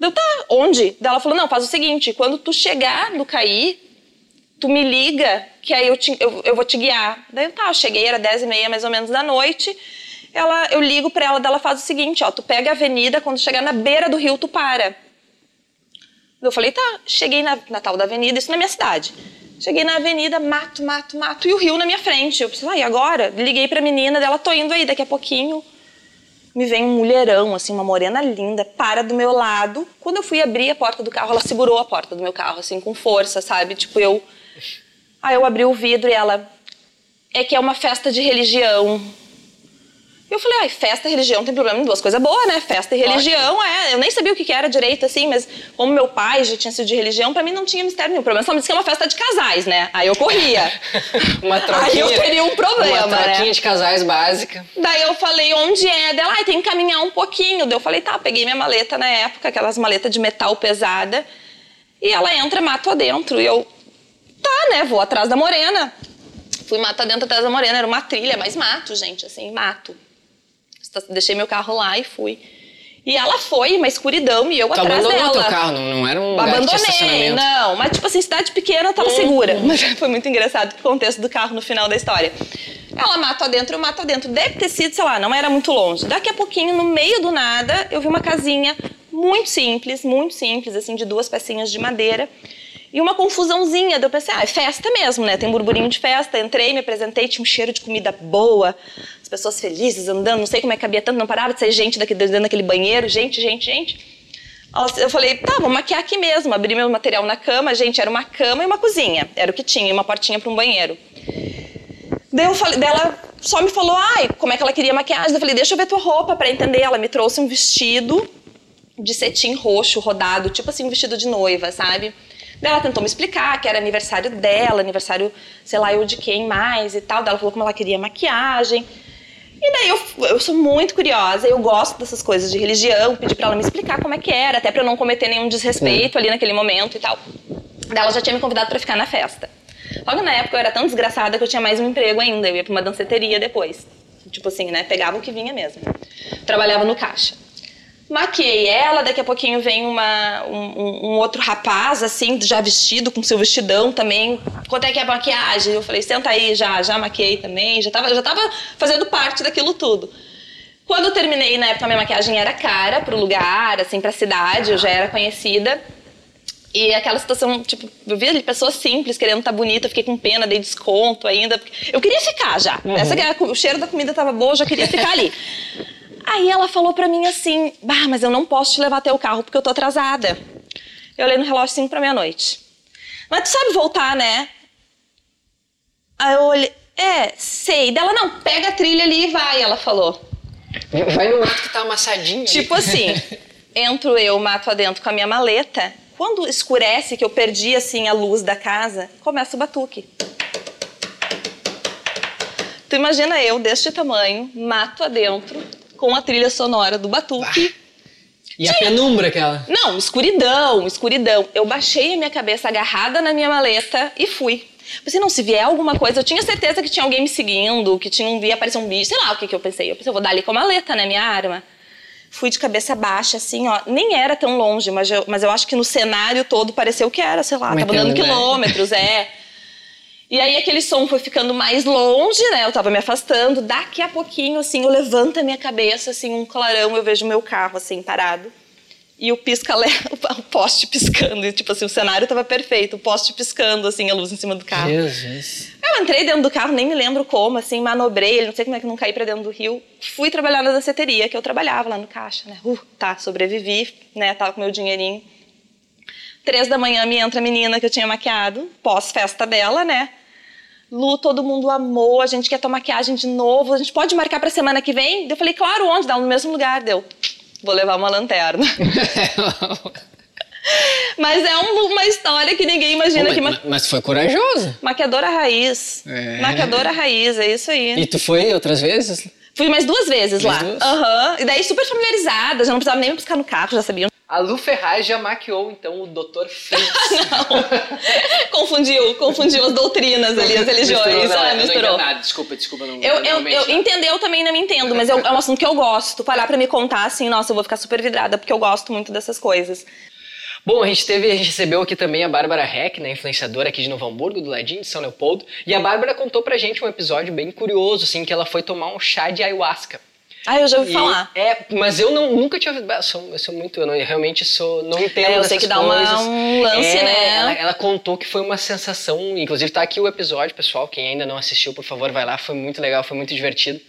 Eu, tá, onde? Daí ela falou, não, faz o seguinte, quando tu chegar no CAI, tu me liga, que aí eu, te, eu, eu vou te guiar. Daí eu, tá, eu cheguei, era 10 e meia mais ou menos da noite. Ela, eu ligo para ela, dela faz o seguinte, ó, tu pega a avenida, quando chegar na beira do rio, tu para. Eu falei, tá, cheguei na, na tal da avenida, isso na minha cidade. Cheguei na avenida, mato, mato, mato, e o rio na minha frente. Eu pensei, ah, e agora? Liguei pra menina dela, tô indo aí, daqui a pouquinho. Me vem um mulherão, assim, uma morena linda, para do meu lado. Quando eu fui abrir a porta do carro, ela segurou a porta do meu carro, assim, com força, sabe? Tipo, eu. Aí eu abri o vidro e ela. É que é uma festa de religião. Eu falei, ai, festa e religião tem problema em duas coisas boas, né? Festa e religião, é. Eu nem sabia o que era direito, assim, mas como meu pai já tinha sido de religião, pra mim não tinha mistério nenhum. O problema só me disse que é uma festa de casais, né? Aí eu corria. uma troquinha. Aí eu teria um problema. Uma troquinha né? de casais básica. Daí eu falei, onde é? Dela, ai, tem que caminhar um pouquinho. Daí eu falei, tá, peguei minha maleta na época, aquelas maletas de metal pesada. E ela entra mato adentro. E eu, tá, né? Vou atrás da morena. Fui mato adentro atrás da morena. Era uma trilha, mas mato, gente, assim, mato. Deixei meu carro lá e fui. E ela foi, uma escuridão, e eu tu atrás dela. abandonou teu carro, não, não era um Abandonei, não. Mas, tipo assim, cidade pequena, eu tava uhum. segura. Mas foi muito engraçado o contexto do carro no final da história. Ela mata dentro, eu mato dentro. Deve ter sido, sei lá, não era muito longe. Daqui a pouquinho, no meio do nada, eu vi uma casinha muito simples, muito simples, assim, de duas pecinhas de madeira. E uma confusãozinha. Daí eu pensei, ah, é festa mesmo, né? Tem burburinho de festa. Entrei, me apresentei, tinha um cheiro de comida boa, pessoas felizes andando, não sei como é que cabia tanto, não parava de ser gente daqui, dentro daquele banheiro, gente, gente, gente. Eu falei, tá, vou maquiar aqui mesmo. Abri meu material na cama, gente, era uma cama e uma cozinha. Era o que tinha, e uma portinha para um banheiro. Daí eu falei, ela só me falou, ai, como é que ela queria maquiagem. Eu falei, deixa eu ver tua roupa para entender. Ela me trouxe um vestido de cetim roxo rodado, tipo assim, um vestido de noiva, sabe? ela tentou me explicar que era aniversário dela, aniversário, sei lá, eu de quem mais e tal. Ela falou como ela queria maquiagem. E daí eu, eu sou muito curiosa, eu gosto dessas coisas de religião, pedi pra ela me explicar como é que era, até pra eu não cometer nenhum desrespeito ali naquele momento e tal. Daí ela já tinha me convidado pra ficar na festa. Logo na época eu era tão desgraçada que eu tinha mais um emprego ainda, eu ia pra uma danceteria depois. Tipo assim, né? Pegava o que vinha mesmo. Trabalhava no caixa. Maquiei ela, daqui a pouquinho vem uma, um, um outro rapaz, assim, já vestido, com seu vestidão também. Quanto é que é a maquiagem? Eu falei, senta aí, já, já maquiei também, já tava, já tava fazendo parte daquilo tudo. Quando eu terminei, na época, a minha maquiagem era cara pro lugar, assim, pra cidade, eu já era conhecida. E aquela situação, tipo, eu vi ali pessoas simples querendo estar tá bonita, fiquei com pena, dei desconto ainda. Eu queria ficar já. Uhum. Essa, o cheiro da comida tava bom, eu já queria ficar ali. Aí ela falou pra mim assim: Bah, mas eu não posso te levar até o carro porque eu tô atrasada. Eu olhei no relógio 5 pra meia-noite. Mas tu sabe voltar, né? Aí eu olhei: É, sei. Dela, não, pega a trilha ali e vai, ela falou. Vai no mato que tá amassadinho. Tipo assim: entro eu, mato adentro com a minha maleta. Quando escurece, que eu perdi assim a luz da casa, começa o batuque. Tu imagina eu deste tamanho, mato adentro, com a trilha sonora do Batuque. E a penumbra aquela? Não, escuridão, escuridão. Eu baixei a minha cabeça agarrada na minha maleta e fui. Pensei, não, se vier alguma coisa, eu tinha certeza que tinha alguém me seguindo, que tinha um, ia aparecer um bicho, sei lá o que, que eu pensei. Eu pensei, eu vou dar ali com a maleta, né, minha arma. Fui de cabeça baixa, assim, ó. Nem era tão longe, mas eu, mas eu acho que no cenário todo pareceu que era, sei lá, Metendo, tava dando né? quilômetros, é. E aí aquele som foi ficando mais longe, né? Eu tava me afastando. Daqui a pouquinho, assim, eu levanto a minha cabeça, assim, um clarão, eu vejo meu carro, assim, parado. E o pisca o poste piscando. E, tipo assim, o cenário tava perfeito. O poste piscando, assim, a luz em cima do carro. Jesus. Eu entrei dentro do carro, nem me lembro como, assim, manobrei ele, não sei como é que não caí pra dentro do rio. Fui trabalhar na danceteria, que eu trabalhava lá no caixa, né? Uh, tá, sobrevivi, né? Tava com meu dinheirinho. Três da manhã me entra a menina que eu tinha maquiado, pós-festa dela, né? Lu, todo mundo amou, a gente quer tua maquiagem de novo, a gente pode marcar pra semana que vem? Eu falei, claro, onde? Dá no mesmo lugar. Deu, vou levar uma lanterna. Mas é um, uma história que ninguém imagina mas, que. Ma... Mas foi corajosa. Maquiadora raiz. É. Maquiadora raiz, é isso aí. E tu foi outras vezes? Fui mais duas vezes mais lá. Aham. Uhum. E daí super familiarizada, já não precisava nem me buscar no carro, já sabia a Lu Ferraz já maquiou, então, o Dr. Fritz. não. confundiu, confundiu as doutrinas ali, as religiões. Misturou, não, ah, misturou. Não desculpa, desculpa. Não, eu, eu, eu entender, eu também não me entendo, mas eu, é um assunto que eu gosto. Parar pra me contar, assim, nossa, eu vou ficar super vidrada, porque eu gosto muito dessas coisas. Bom, a gente teve, a gente recebeu aqui também a Bárbara Heck, né, influenciadora aqui de Novo Hamburgo, do ladinho de São Leopoldo, e a Bárbara contou pra gente um episódio bem curioso, assim, que ela foi tomar um chá de ayahuasca. Ah, eu já ouvi e, falar. É, mas eu não, nunca tinha ouvido. Eu sou, eu sou muito. Eu, não, eu realmente sou, não entendo. É, eu sei que dá uma, um lance, é, né? Ela, ela, contou que foi uma sensação. Inclusive, tá aqui o episódio, pessoal. Quem ainda não assistiu, por favor, vai lá. Foi muito legal, foi muito divertido.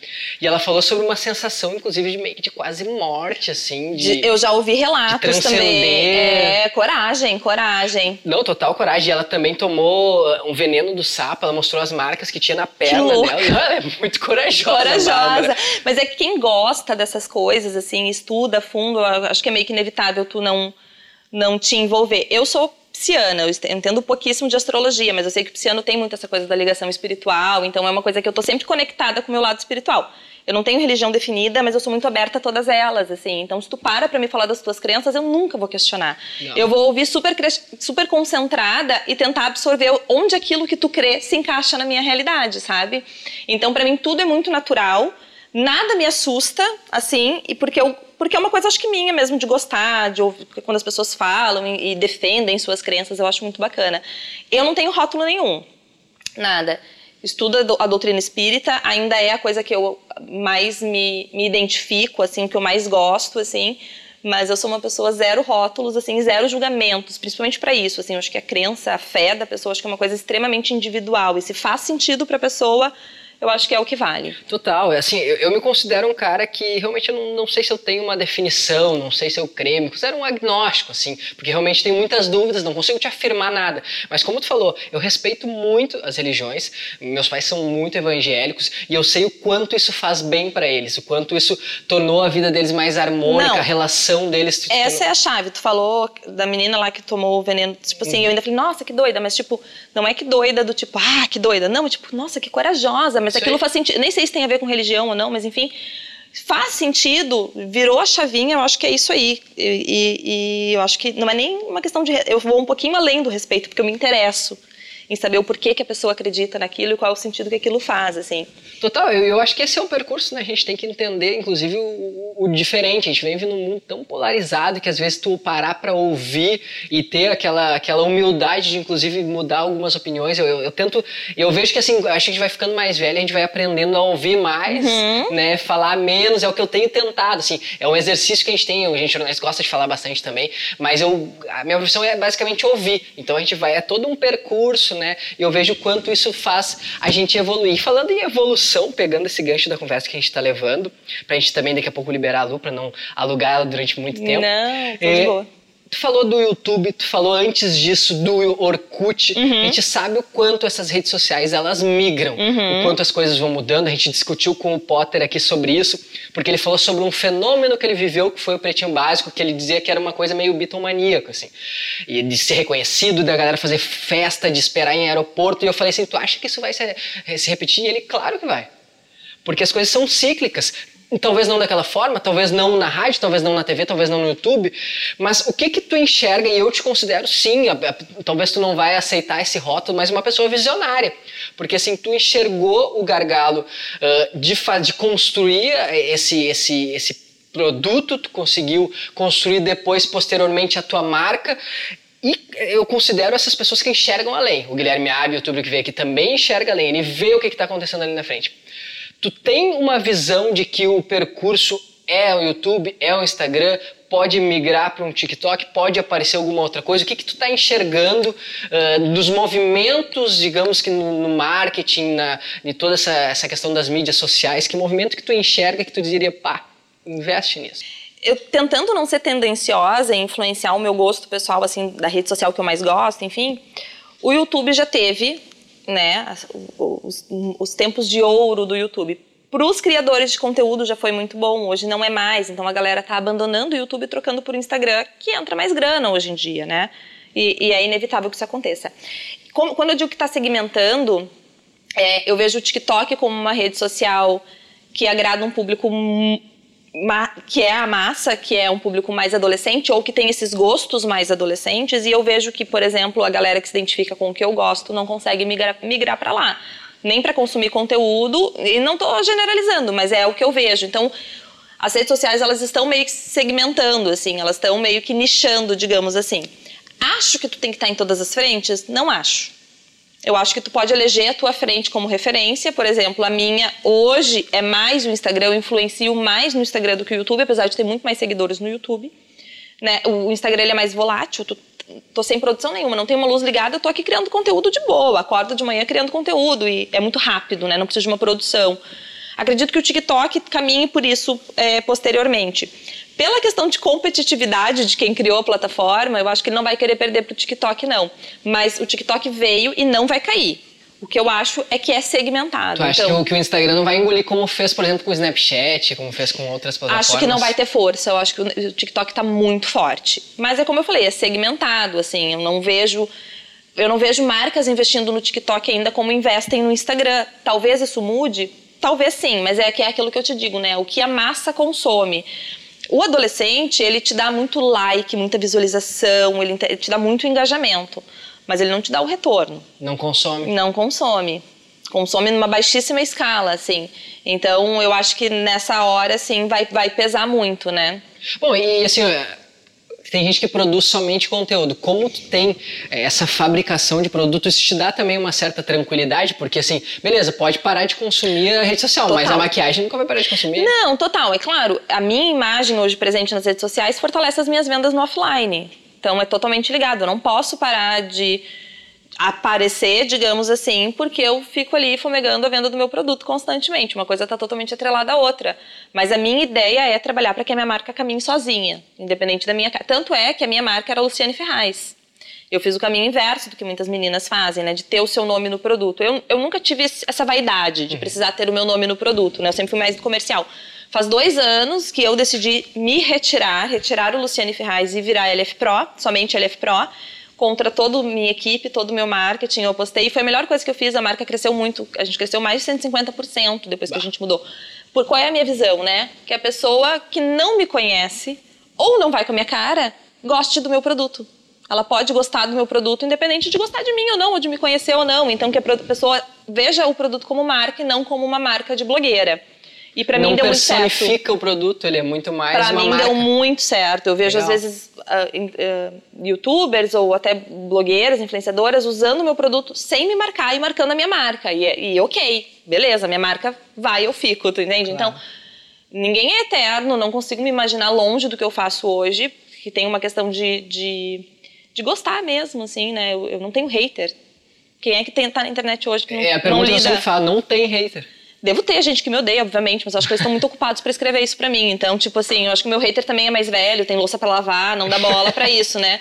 E ela falou sobre uma sensação, inclusive, de meio que de quase morte, assim. De, de eu já ouvi relatos também. É, coragem, coragem. Não, total coragem. Ela também tomou um veneno do sapo, ela mostrou as marcas que tinha na perna dela. Ela é muito corajosa. Corajosa. Mas é que quem gosta dessas coisas, assim, estuda a fundo, acho que é meio que inevitável tu não, não te envolver. Eu sou pisciana, eu entendo pouquíssimo de astrologia, mas eu sei que o pisciano tem muito essa coisa da ligação espiritual, então é uma coisa que eu tô sempre conectada com o meu lado espiritual. Eu não tenho religião definida, mas eu sou muito aberta a todas elas, assim. Então, se tu para pra me falar das tuas crenças, eu nunca vou questionar. Não. Eu vou ouvir super, super concentrada e tentar absorver onde aquilo que tu crê se encaixa na minha realidade, sabe? Então, para mim, tudo é muito natural nada me assusta, assim, e porque eu porque é uma coisa acho que minha mesmo de gostar, de ouvir quando as pessoas falam e, e defendem suas crenças, eu acho muito bacana. Eu não tenho rótulo nenhum. Nada. Estudo a doutrina espírita, ainda é a coisa que eu mais me, me identifico, assim, que eu mais gosto, assim, mas eu sou uma pessoa zero rótulos, assim, zero julgamentos, principalmente para isso, assim, eu acho que a crença, a fé da pessoa, acho que é uma coisa extremamente individual e se faz sentido para a pessoa, eu acho que é o que vale. Total, é assim, eu, eu me considero um cara que realmente eu não, não, sei se eu tenho uma definição, não sei se eu creio, me considero um agnóstico, assim, porque realmente tenho muitas dúvidas, não consigo te afirmar nada. Mas como tu falou, eu respeito muito as religiões, meus pais são muito evangélicos e eu sei o quanto isso faz bem para eles, o quanto isso tornou a vida deles mais harmônica, não, a relação deles. Essa tornou... é a chave, tu falou da menina lá que tomou o veneno, tipo assim, uhum. eu ainda falei, nossa, que doida, mas tipo, não é que doida do tipo, ah, que doida, não, é tipo, nossa, que corajosa, mas mas aquilo faz sentido. Nem sei se tem a ver com religião ou não, mas enfim, faz sentido, virou a chavinha, eu acho que é isso aí. E, e, e, eu acho que não é nem uma questão de. Eu vou um pouquinho além do respeito, porque eu me interesso em saber o porquê que a pessoa acredita naquilo e qual é o sentido que aquilo faz, assim. Total, eu, eu acho que esse é o percurso, né? A gente tem que entender, inclusive, o, o diferente. A gente vive num mundo tão polarizado que às vezes tu parar para ouvir e ter aquela, aquela humildade de, inclusive, mudar algumas opiniões. Eu, eu, eu, tento, eu vejo que assim, acho que a gente vai ficando mais velho, a gente vai aprendendo a ouvir mais, uhum. né? Falar menos, é o que eu tenho tentado, assim. É um exercício que a gente tem, a gente jornalista gosta de falar bastante também, mas eu, a minha profissão é basicamente ouvir. Então a gente vai, é todo um percurso, né? E eu vejo o quanto isso faz a gente evoluir. Falando em evolução, pegando esse gancho da conversa que a gente está levando, para a gente também daqui a pouco liberar a Lu, para não alugar ela durante muito tempo. Não, tô é, de boa. Tu falou do YouTube, tu falou antes disso do Orkut. Uhum. A gente sabe o quanto essas redes sociais elas migram, uhum. o quanto as coisas vão mudando. A gente discutiu com o Potter aqui sobre isso, porque ele falou sobre um fenômeno que ele viveu, que foi o pretinho básico, que ele dizia que era uma coisa meio bitomaníaca, assim. E de ser reconhecido, da galera fazer festa, de esperar em aeroporto. E eu falei assim: tu acha que isso vai se, se repetir? E ele, claro que vai porque as coisas são cíclicas. Talvez não daquela forma, talvez não na rádio, talvez não na TV, talvez não no YouTube, mas o que que tu enxerga, e eu te considero sim, talvez tu não vai aceitar esse rótulo, mas uma pessoa visionária, porque assim, tu enxergou o gargalo uh, de, de construir esse, esse, esse produto, tu conseguiu construir depois, posteriormente, a tua marca, e eu considero essas pessoas que enxergam além. O Guilherme Abi, o youtuber que veio aqui, também enxerga além, ele vê o que está acontecendo ali na frente. Tu tem uma visão de que o percurso é o YouTube, é o Instagram, pode migrar para um TikTok, pode aparecer alguma outra coisa? O que, que tu está enxergando uh, dos movimentos, digamos que no, no marketing, na, de toda essa, essa questão das mídias sociais? Que movimento que tu enxerga que tu diria, pá, investe nisso? Eu tentando não ser tendenciosa e influenciar o meu gosto pessoal, assim, da rede social que eu mais gosto, enfim, o YouTube já teve né, os, os tempos de ouro do YouTube. Para os criadores de conteúdo já foi muito bom, hoje não é mais. Então a galera está abandonando o YouTube e trocando por Instagram, que entra mais grana hoje em dia, né? E, e é inevitável que isso aconteça. Como, quando eu digo que está segmentando, é, eu vejo o TikTok como uma rede social que agrada um público que é a massa, que é um público mais adolescente ou que tem esses gostos mais adolescentes, e eu vejo que, por exemplo, a galera que se identifica com o que eu gosto não consegue migrar, migrar para lá, nem para consumir conteúdo, e não estou generalizando, mas é o que eu vejo. Então, as redes sociais elas estão meio que segmentando, assim, elas estão meio que nichando, digamos assim. Acho que tu tem que estar em todas as frentes? Não acho. Eu acho que tu pode eleger a tua frente como referência. Por exemplo, a minha hoje é mais o Instagram, eu influencio mais no Instagram do que o YouTube, apesar de ter muito mais seguidores no YouTube. Né? O Instagram é mais volátil, tu, tô sem produção nenhuma, não tenho uma luz ligada, tô aqui criando conteúdo de boa, acordo de manhã criando conteúdo e é muito rápido, né? Não preciso de uma produção. Acredito que o TikTok caminhe por isso é, posteriormente. Pela questão de competitividade de quem criou a plataforma, eu acho que ele não vai querer perder para o TikTok, não. Mas o TikTok veio e não vai cair. O que eu acho é que é segmentado. Tu acha então, que, o, que o Instagram não vai engolir como fez, por exemplo, com o Snapchat, como fez com outras plataformas? Acho que não vai ter força. Eu acho que o TikTok está muito forte. Mas é como eu falei, é segmentado. Assim, eu não vejo eu não vejo marcas investindo no TikTok ainda como investem no Instagram. Talvez isso mude, talvez sim, mas é que é aquilo que eu te digo, né? O que a massa consome. O adolescente, ele te dá muito like, muita visualização, ele te dá muito engajamento, mas ele não te dá o retorno. Não consome. Não consome. Consome numa baixíssima escala, assim. Então, eu acho que nessa hora, assim, vai, vai pesar muito, né? Bom, e assim, tem gente que produz somente conteúdo. Como tu tem é, essa fabricação de produtos, isso te dá também uma certa tranquilidade, porque assim, beleza, pode parar de consumir a rede social, total. mas a maquiagem nunca vai parar de consumir. Não, total. É claro, a minha imagem hoje presente nas redes sociais fortalece as minhas vendas no offline. Então é totalmente ligado. Eu não posso parar de aparecer, digamos assim, porque eu fico ali fumegando a venda do meu produto constantemente. Uma coisa está totalmente atrelada à outra. Mas a minha ideia é trabalhar para que a minha marca caminhe sozinha, independente da minha. Tanto é que a minha marca era Luciane Ferraz. Eu fiz o caminho inverso do que muitas meninas fazem, né? De ter o seu nome no produto. Eu, eu nunca tive essa vaidade de uhum. precisar ter o meu nome no produto, né? Eu sempre fui mais do comercial. Faz dois anos que eu decidi me retirar, retirar o Luciane Ferraz e virar LF Pro, somente LF Pro contra toda a minha equipe, todo o meu marketing. Eu postei e foi a melhor coisa que eu fiz. A marca cresceu muito. A gente cresceu mais de 150% depois bah. que a gente mudou. Por qual é a minha visão, né? Que a pessoa que não me conhece ou não vai com a minha cara, goste do meu produto. Ela pode gostar do meu produto, independente de gostar de mim ou não, ou de me conhecer ou não. Então, que a pessoa veja o produto como marca e não como uma marca de blogueira. E para mim deu muito certo. Não personifica o produto, ele é muito mais pra uma mim marca. deu muito certo. Eu vejo Legal. às vezes uh, uh, youtubers ou até blogueiras, influenciadoras usando o meu produto sem me marcar e marcando a minha marca. E, e ok, beleza, minha marca vai, eu fico, tu entende? Claro. Então, ninguém é eterno, não consigo me imaginar longe do que eu faço hoje, que tem uma questão de, de, de gostar mesmo, assim, né? Eu, eu, não tenho hater. Quem é que tem, tá na internet hoje que não, é, a pergunta não lida? Que você fala, não tem hater. Devo ter gente que me odeia, obviamente, mas acho que eles estão muito ocupados para escrever isso para mim. Então, tipo assim, eu acho que o meu hater também é mais velho, tem louça para lavar, não dá bola para isso, né?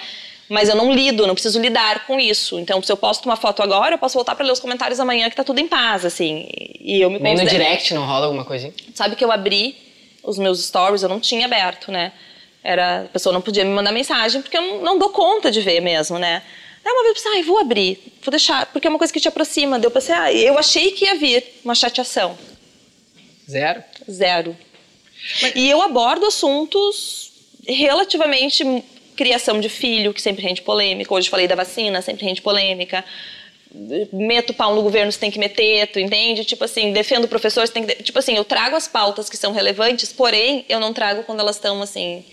Mas eu não lido, não preciso lidar com isso. Então, se eu posto uma foto agora, eu posso voltar para ler os comentários amanhã que tá tudo em paz, assim. E eu me Nem no direct não rola alguma coisinha? Sabe que eu abri os meus stories, eu não tinha aberto, né? Era, a pessoa não podia me mandar mensagem porque eu não, não dou conta de ver mesmo, né? Aí uma vez eu pensei, ah, vou abrir, vou deixar, porque é uma coisa que te aproxima. Deu pra pensei, ah, eu achei que ia vir uma chateação. Zero? Zero. Mas... E eu abordo assuntos relativamente criação de filho, que sempre rende polêmica. Hoje falei da vacina, sempre rende polêmica. Meto pau no governo, você tem que meter, tu entende? Tipo assim, defendo professores, tem que. Tipo assim, eu trago as pautas que são relevantes, porém, eu não trago quando elas estão assim.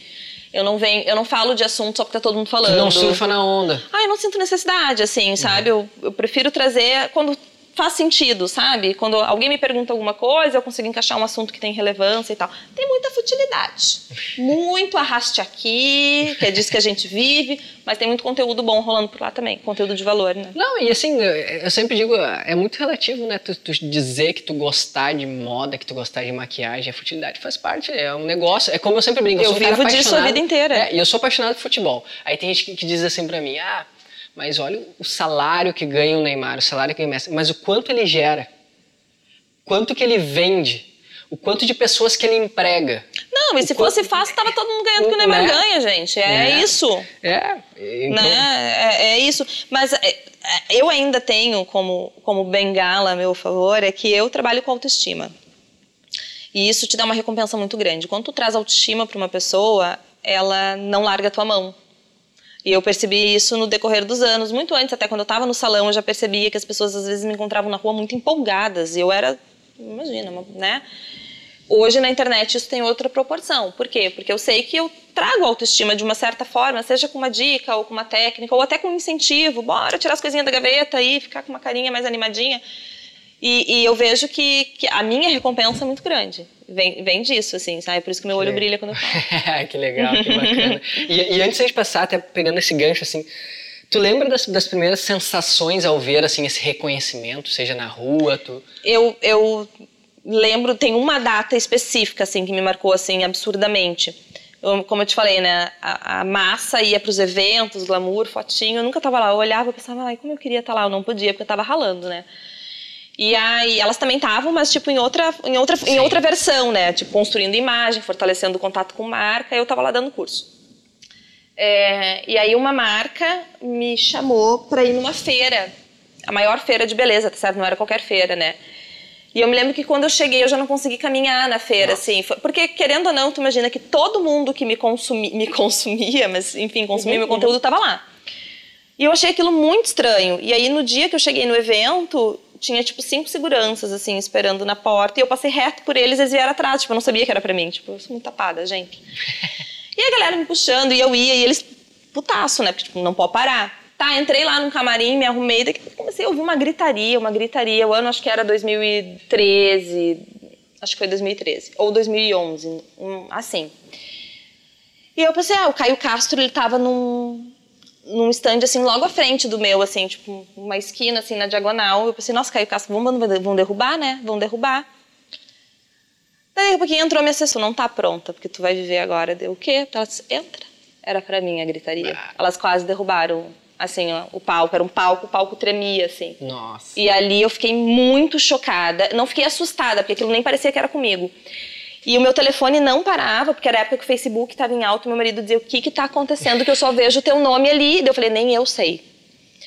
Eu não venho, eu não falo de assunto só porque tá todo mundo falando. Não surfa na onda. Ah, eu não sinto necessidade, assim, sabe? Uhum. Eu, eu prefiro trazer quando faz sentido, sabe? Quando alguém me pergunta alguma coisa, eu consigo encaixar um assunto que tem relevância e tal. Tem muita futilidade. Muito arraste aqui, que é disso que a gente vive, mas tem muito conteúdo bom rolando por lá também, conteúdo de valor, né? Não, e assim, eu sempre digo, é muito relativo, né? Tu, tu dizer que tu gostar de moda, que tu gostar de maquiagem, a futilidade faz parte, é um negócio. É como eu sempre brinco, eu, eu vivo disso a vida inteira. É, e eu sou apaixonado por futebol. Aí tem gente que, que diz assim pra mim, ah, mas olha o salário que ganha o Neymar, o salário que ganha o Messi, mas o quanto ele gera, quanto que ele vende, o quanto de pessoas que ele emprega. Não, e se quanto... fosse fácil, tava todo mundo ganhando o que o Neymar né? ganha, gente. É, é, isso. É, então... né? É, é isso. Mas é, é, eu ainda tenho como, como bengala a meu favor, é que eu trabalho com autoestima. E isso te dá uma recompensa muito grande. Quando tu traz autoestima para uma pessoa, ela não larga a tua mão. E eu percebi isso no decorrer dos anos, muito antes, até quando eu estava no salão, eu já percebia que as pessoas às vezes me encontravam na rua muito empolgadas, e eu era, imagina, né? Hoje na internet isso tem outra proporção. Por quê? Porque eu sei que eu trago autoestima de uma certa forma, seja com uma dica ou com uma técnica, ou até com um incentivo. Bora tirar as coisinhas da gaveta e ficar com uma carinha mais animadinha. E, e, eu vejo que, que, a minha recompensa é muito grande. Vem, vem disso, assim, sabe? Por isso que meu olho brilha quando eu falo. que legal, que bacana. e, e, antes de passar, até pegando esse gancho, assim, tu lembra das, das, primeiras sensações ao ver, assim, esse reconhecimento, seja na rua, tu... Eu, eu lembro, tem uma data específica, assim, que me marcou, assim, absurdamente. Eu, como eu te falei, né, a, a massa ia para os eventos, glamour, fotinho, eu nunca estava lá. Eu olhava e pensava, ai, como eu queria estar tá lá, eu não podia, porque eu estava ralando, né? E aí elas também estavam, mas tipo em outra, em outra, em outra versão, né? Tipo construindo imagem, fortalecendo o contato com marca. Eu estava lá dando curso. É, e aí uma marca me chamou para ir numa feira, a maior feira de beleza, tá certo? Não era qualquer feira, né? E eu me lembro que quando eu cheguei eu já não consegui caminhar na feira, Nossa. assim, porque querendo ou não, tu imagina que todo mundo que me, consumi, me consumia, mas enfim, consumia uhum. meu conteúdo estava lá. E eu achei aquilo muito estranho. E aí no dia que eu cheguei no evento, tinha, tipo, cinco seguranças, assim, esperando na porta. E eu passei reto por eles eles vieram atrás. Tipo, eu não sabia que era pra mim. Tipo, eu sou muito tapada, gente. e a galera me puxando e eu ia. E eles, putaço, né? Porque, tipo, não pode parar. Tá, entrei lá no camarim, me arrumei. Daqui comecei a ouvir uma gritaria, uma gritaria. O ano acho que era 2013. Acho que foi 2013. Ou 2011. assim. E eu pensei, ah, o Caio Castro, ele tava num num stand, assim, logo à frente do meu, assim, tipo, uma esquina, assim, na diagonal. Eu pensei, nossa, caiu casco, vão, vão derrubar, né? Vão derrubar. Daí, um pouquinho entrou a minha assessora, não tá pronta, porque tu vai viver agora. Deu o quê? Ela disse, entra. Era pra mim a gritaria. Elas quase derrubaram, assim, o palco. Era um palco, o palco tremia, assim. Nossa. E ali eu fiquei muito chocada. Não fiquei assustada, porque aquilo nem parecia que era comigo. E o meu telefone não parava, porque era a época que o Facebook estava em alto. Meu marido dizia: O que está acontecendo? Que eu só vejo o teu nome ali. eu falei: Nem eu sei.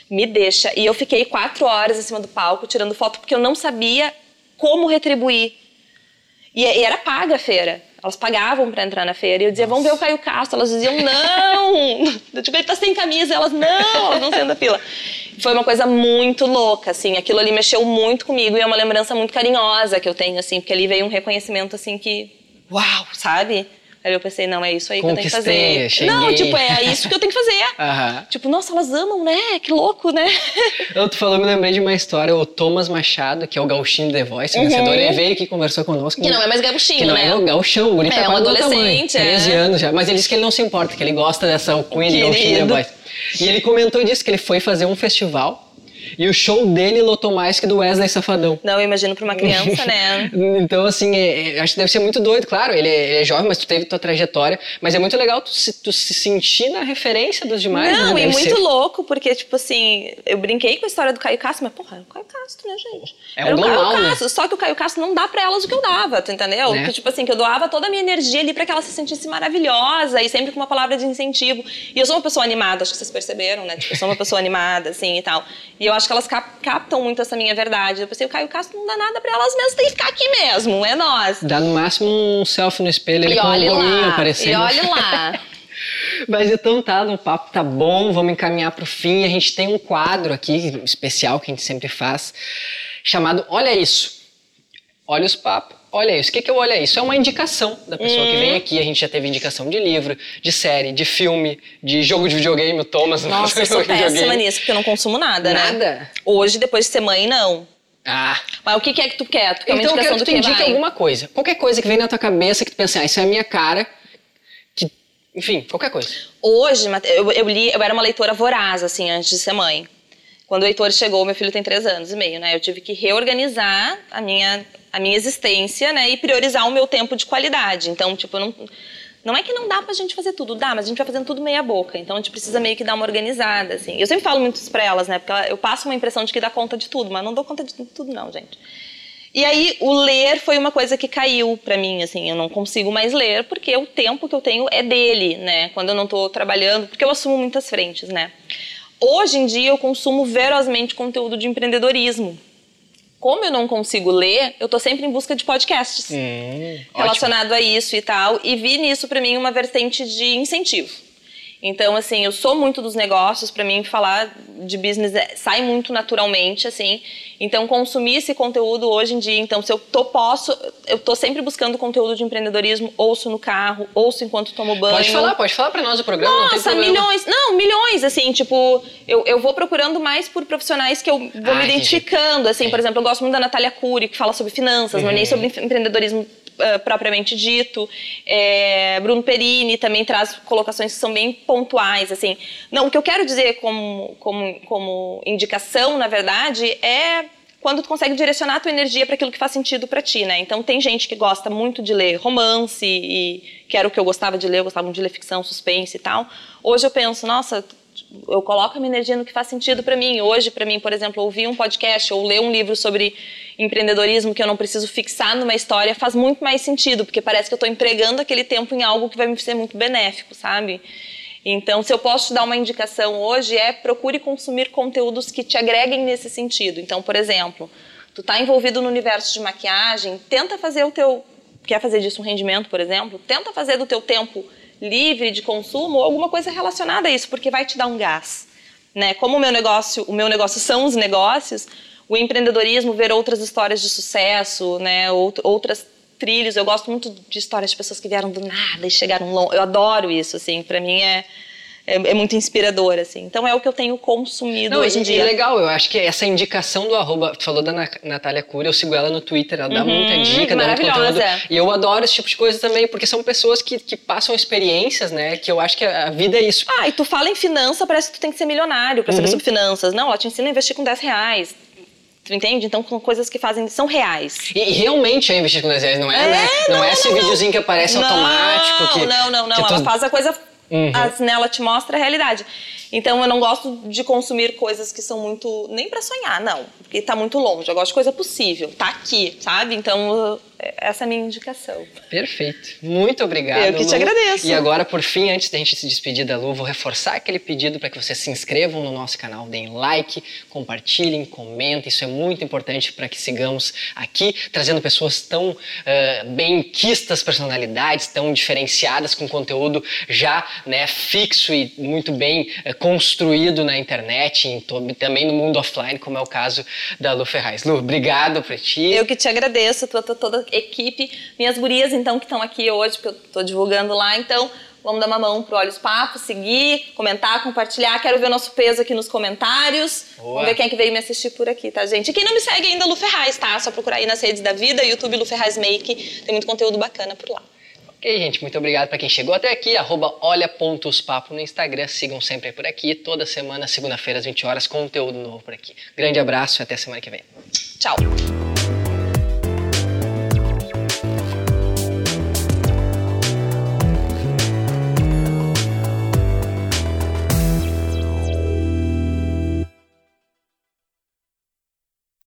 Me deixa. E eu fiquei quatro horas em cima do palco tirando foto, porque eu não sabia como retribuir. E, e era paga a feira. Elas pagavam para entrar na feira. E eu dizia, vamos ver o Caio Castro. Elas diziam, não! Eu digo, ele tá sem camisa. Elas, não! Elas não saiam da fila. Foi uma coisa muito louca, assim. Aquilo ali mexeu muito comigo. E é uma lembrança muito carinhosa que eu tenho, assim. Porque ali veio um reconhecimento, assim, que... Uau! Sabe? Aí eu pensei, não, é isso aí que eu tenho que fazer. Cheguei. Não, tipo, é isso que eu tenho que fazer. Uhum. Tipo, nossa, elas amam, né? Que louco, né? Eu, tu falou, me lembrei de uma história, o Thomas Machado, que é o gauchinho The Voice, uhum. vencedor, ele veio aqui conversou conosco. Que não é mais gauchinho, que não né? é o gauchão, o guri é, tá um adolescente, tamanho, 13 é. anos já. Mas ele disse que ele não se importa, que ele gosta dessa alcunha de gauchinho The Voice. E ele comentou disso, que ele foi fazer um festival e o show dele lotou mais que do Wesley Safadão. Não, eu imagino pra uma criança, né? então, assim, é, é, acho que deve ser muito doido. Claro, ele é, ele é, jovem, mas tu teve tua trajetória. Mas é muito legal tu se, tu se sentir na referência dos demais, Não, né? e muito ser... louco, porque, tipo assim, eu brinquei com a história do Caio Castro, mas, porra, é o Caio Castro, né, gente? É Era o Caio né? Castro, só que o Caio Castro não dá pra elas o que eu dava, tu entendeu? Né? Que, tipo assim, que eu doava toda a minha energia ali pra que ela se sentisse maravilhosa e sempre com uma palavra de incentivo. E eu sou uma pessoa animada, acho que vocês perceberam, né? Tipo, eu sou uma pessoa animada, assim, e tal. E eu acho que elas captam muito essa minha verdade. Eu pensei, o Caio Castro não dá nada pra elas mesmas, tem que ficar aqui mesmo, é nós. Dá no máximo um selfie no espelho ali com um gominho aparecendo. E olhe lá. Mas então tá, o papo tá bom, vamos encaminhar pro fim. A gente tem um quadro aqui especial que a gente sempre faz, chamado Olha Isso. Olha os papos olha isso. O que, que eu olho isso? É uma indicação da pessoa hum. que vem aqui. A gente já teve indicação de livro, de série, de filme, de jogo de videogame. O Thomas não Nossa, eu sou péssima nisso, porque eu não consumo nada, nada? né? Nada? Hoje, depois de ser mãe, não. Ah. Mas o que, que é que tu quer? Tu quer então, uma eu quero que tu indique alguma coisa. Qualquer coisa que vem na tua cabeça que tu pensa, ah, isso é a minha cara. Que... Enfim, qualquer coisa. Hoje, eu, eu li, eu era uma leitora voraz, assim, antes de ser mãe. Quando o Heitor chegou, meu filho tem três anos e meio, né? Eu tive que reorganizar a minha, a minha existência, né? E priorizar o meu tempo de qualidade. Então, tipo, não, não é que não dá pra gente fazer tudo, dá, mas a gente vai fazendo tudo meia boca. Então a gente precisa meio que dar uma organizada, assim. Eu sempre falo muito isso pra elas, né? Porque eu passo uma impressão de que dá conta de tudo, mas não dou conta de tudo, não, gente. E aí, o ler foi uma coisa que caiu para mim, assim, eu não consigo mais ler, porque o tempo que eu tenho é dele, né? Quando eu não tô trabalhando, porque eu assumo muitas frentes, né? Hoje em dia eu consumo ferozmente conteúdo de empreendedorismo. Como eu não consigo ler, eu tô sempre em busca de podcasts hum, relacionado ótimo. a isso e tal, e vi nisso para mim uma vertente de incentivo. Então, assim, eu sou muito dos negócios, para mim falar de business é, sai muito naturalmente, assim. Então, consumir esse conteúdo hoje em dia, então, se eu tô, posso, eu tô sempre buscando conteúdo de empreendedorismo, ouço no carro, ouço enquanto tomo banho. Pode falar, pode falar para nós o programa, Nossa, não milhões, não, milhões, assim, tipo, eu, eu vou procurando mais por profissionais que eu vou ah, me identificando, assim, é. por exemplo, eu gosto muito da Natália Cury, que fala sobre finanças, uhum. não é nem sobre empreendedorismo uh, propriamente dito. É, Bruno Perini também traz colocações que são bem pontuais, assim. Não, o que eu quero dizer como, como, como indicação, na verdade, é quando tu consegue direcionar a tua energia para aquilo que faz sentido para ti, né? Então tem gente que gosta muito de ler romance e que era o que eu gostava de ler, eu gostava muito de ler ficção, suspense e tal. Hoje eu penso, nossa, eu coloco a minha energia no que faz sentido para mim. Hoje, para mim, por exemplo, ouvir um podcast ou ler um livro sobre empreendedorismo que eu não preciso fixar numa história faz muito mais sentido, porque parece que eu estou empregando aquele tempo em algo que vai me ser muito benéfico, sabe? Então, se eu posso te dar uma indicação hoje, é procure consumir conteúdos que te agreguem nesse sentido. Então, por exemplo, tu está envolvido no universo de maquiagem, tenta fazer o teu quer fazer disso um rendimento, por exemplo, tenta fazer do teu tempo livre de consumo ou alguma coisa relacionada a isso, porque vai te dar um gás. Né? Como o meu negócio, o meu negócio são os negócios, o empreendedorismo, ver outras histórias de sucesso, né? outras trilhos. Eu gosto muito de histórias de pessoas que vieram do nada e chegaram longe. Eu adoro isso, assim. Para mim é é, é, muito inspirador, assim. Então é o que eu tenho consumido Não, hoje em dia. É legal, eu acho que essa indicação do arroba, tu falou da Natália Cury, eu sigo ela no Twitter, ela dá uhum, muita dica, dá muito conteúdo. E eu adoro esse tipo de coisa também, porque são pessoas que, que passam experiências, né? Que eu acho que a vida é isso. Ah, e tu fala em finança, parece que tu tem que ser milionário para saber uhum. sobre finanças. Não, ela te ensina a investir com 10 reais. Tu entende? Então, com coisas que fazem são reais. E, e realmente é investir com 10 reais, não é, é né? Não, não é esse não, videozinho que aparece automático. Que, não, não, não. Ela tu... faz a coisa Uhum. As, né, ela te mostra a realidade. Então eu não gosto de consumir coisas que são muito. nem para sonhar, não. Porque tá muito longe. Eu gosto de coisa possível. Tá aqui, sabe? Então essa é a minha indicação. Perfeito. Muito obrigado. Eu que Lu. te agradeço. E agora, por fim, antes da gente se despedir da Lu, vou reforçar aquele pedido para que vocês se inscrevam no nosso canal, deem like, compartilhem, comentem. Isso é muito importante para que sigamos aqui trazendo pessoas tão uh, bem quistas personalidades, tão diferenciadas, com conteúdo já né, fixo e muito bem uh, construído na internet e também no mundo offline, como é o caso da Lu Ferraz. Lu, obrigado por ti. Eu que te agradeço, toda, toda equipe. Minhas gurias, então, que estão aqui hoje, porque eu estou divulgando lá, então vamos dar uma mão pro Olhos Papo, seguir, comentar, compartilhar. Quero ver o nosso peso aqui nos comentários. Boa. Vamos ver quem é que veio me assistir por aqui, tá, gente? E quem não me segue ainda, Lu Ferraz, tá? Só procurar aí nas redes da vida, YouTube Lu Ferraz Make. Tem muito conteúdo bacana por lá. Ok, gente, muito obrigado para quem chegou até aqui. Arroba olha.papo no Instagram. Sigam sempre por aqui. Toda semana, segunda-feira, às 20 horas, conteúdo novo por aqui. Grande abraço e até semana que vem. Tchau.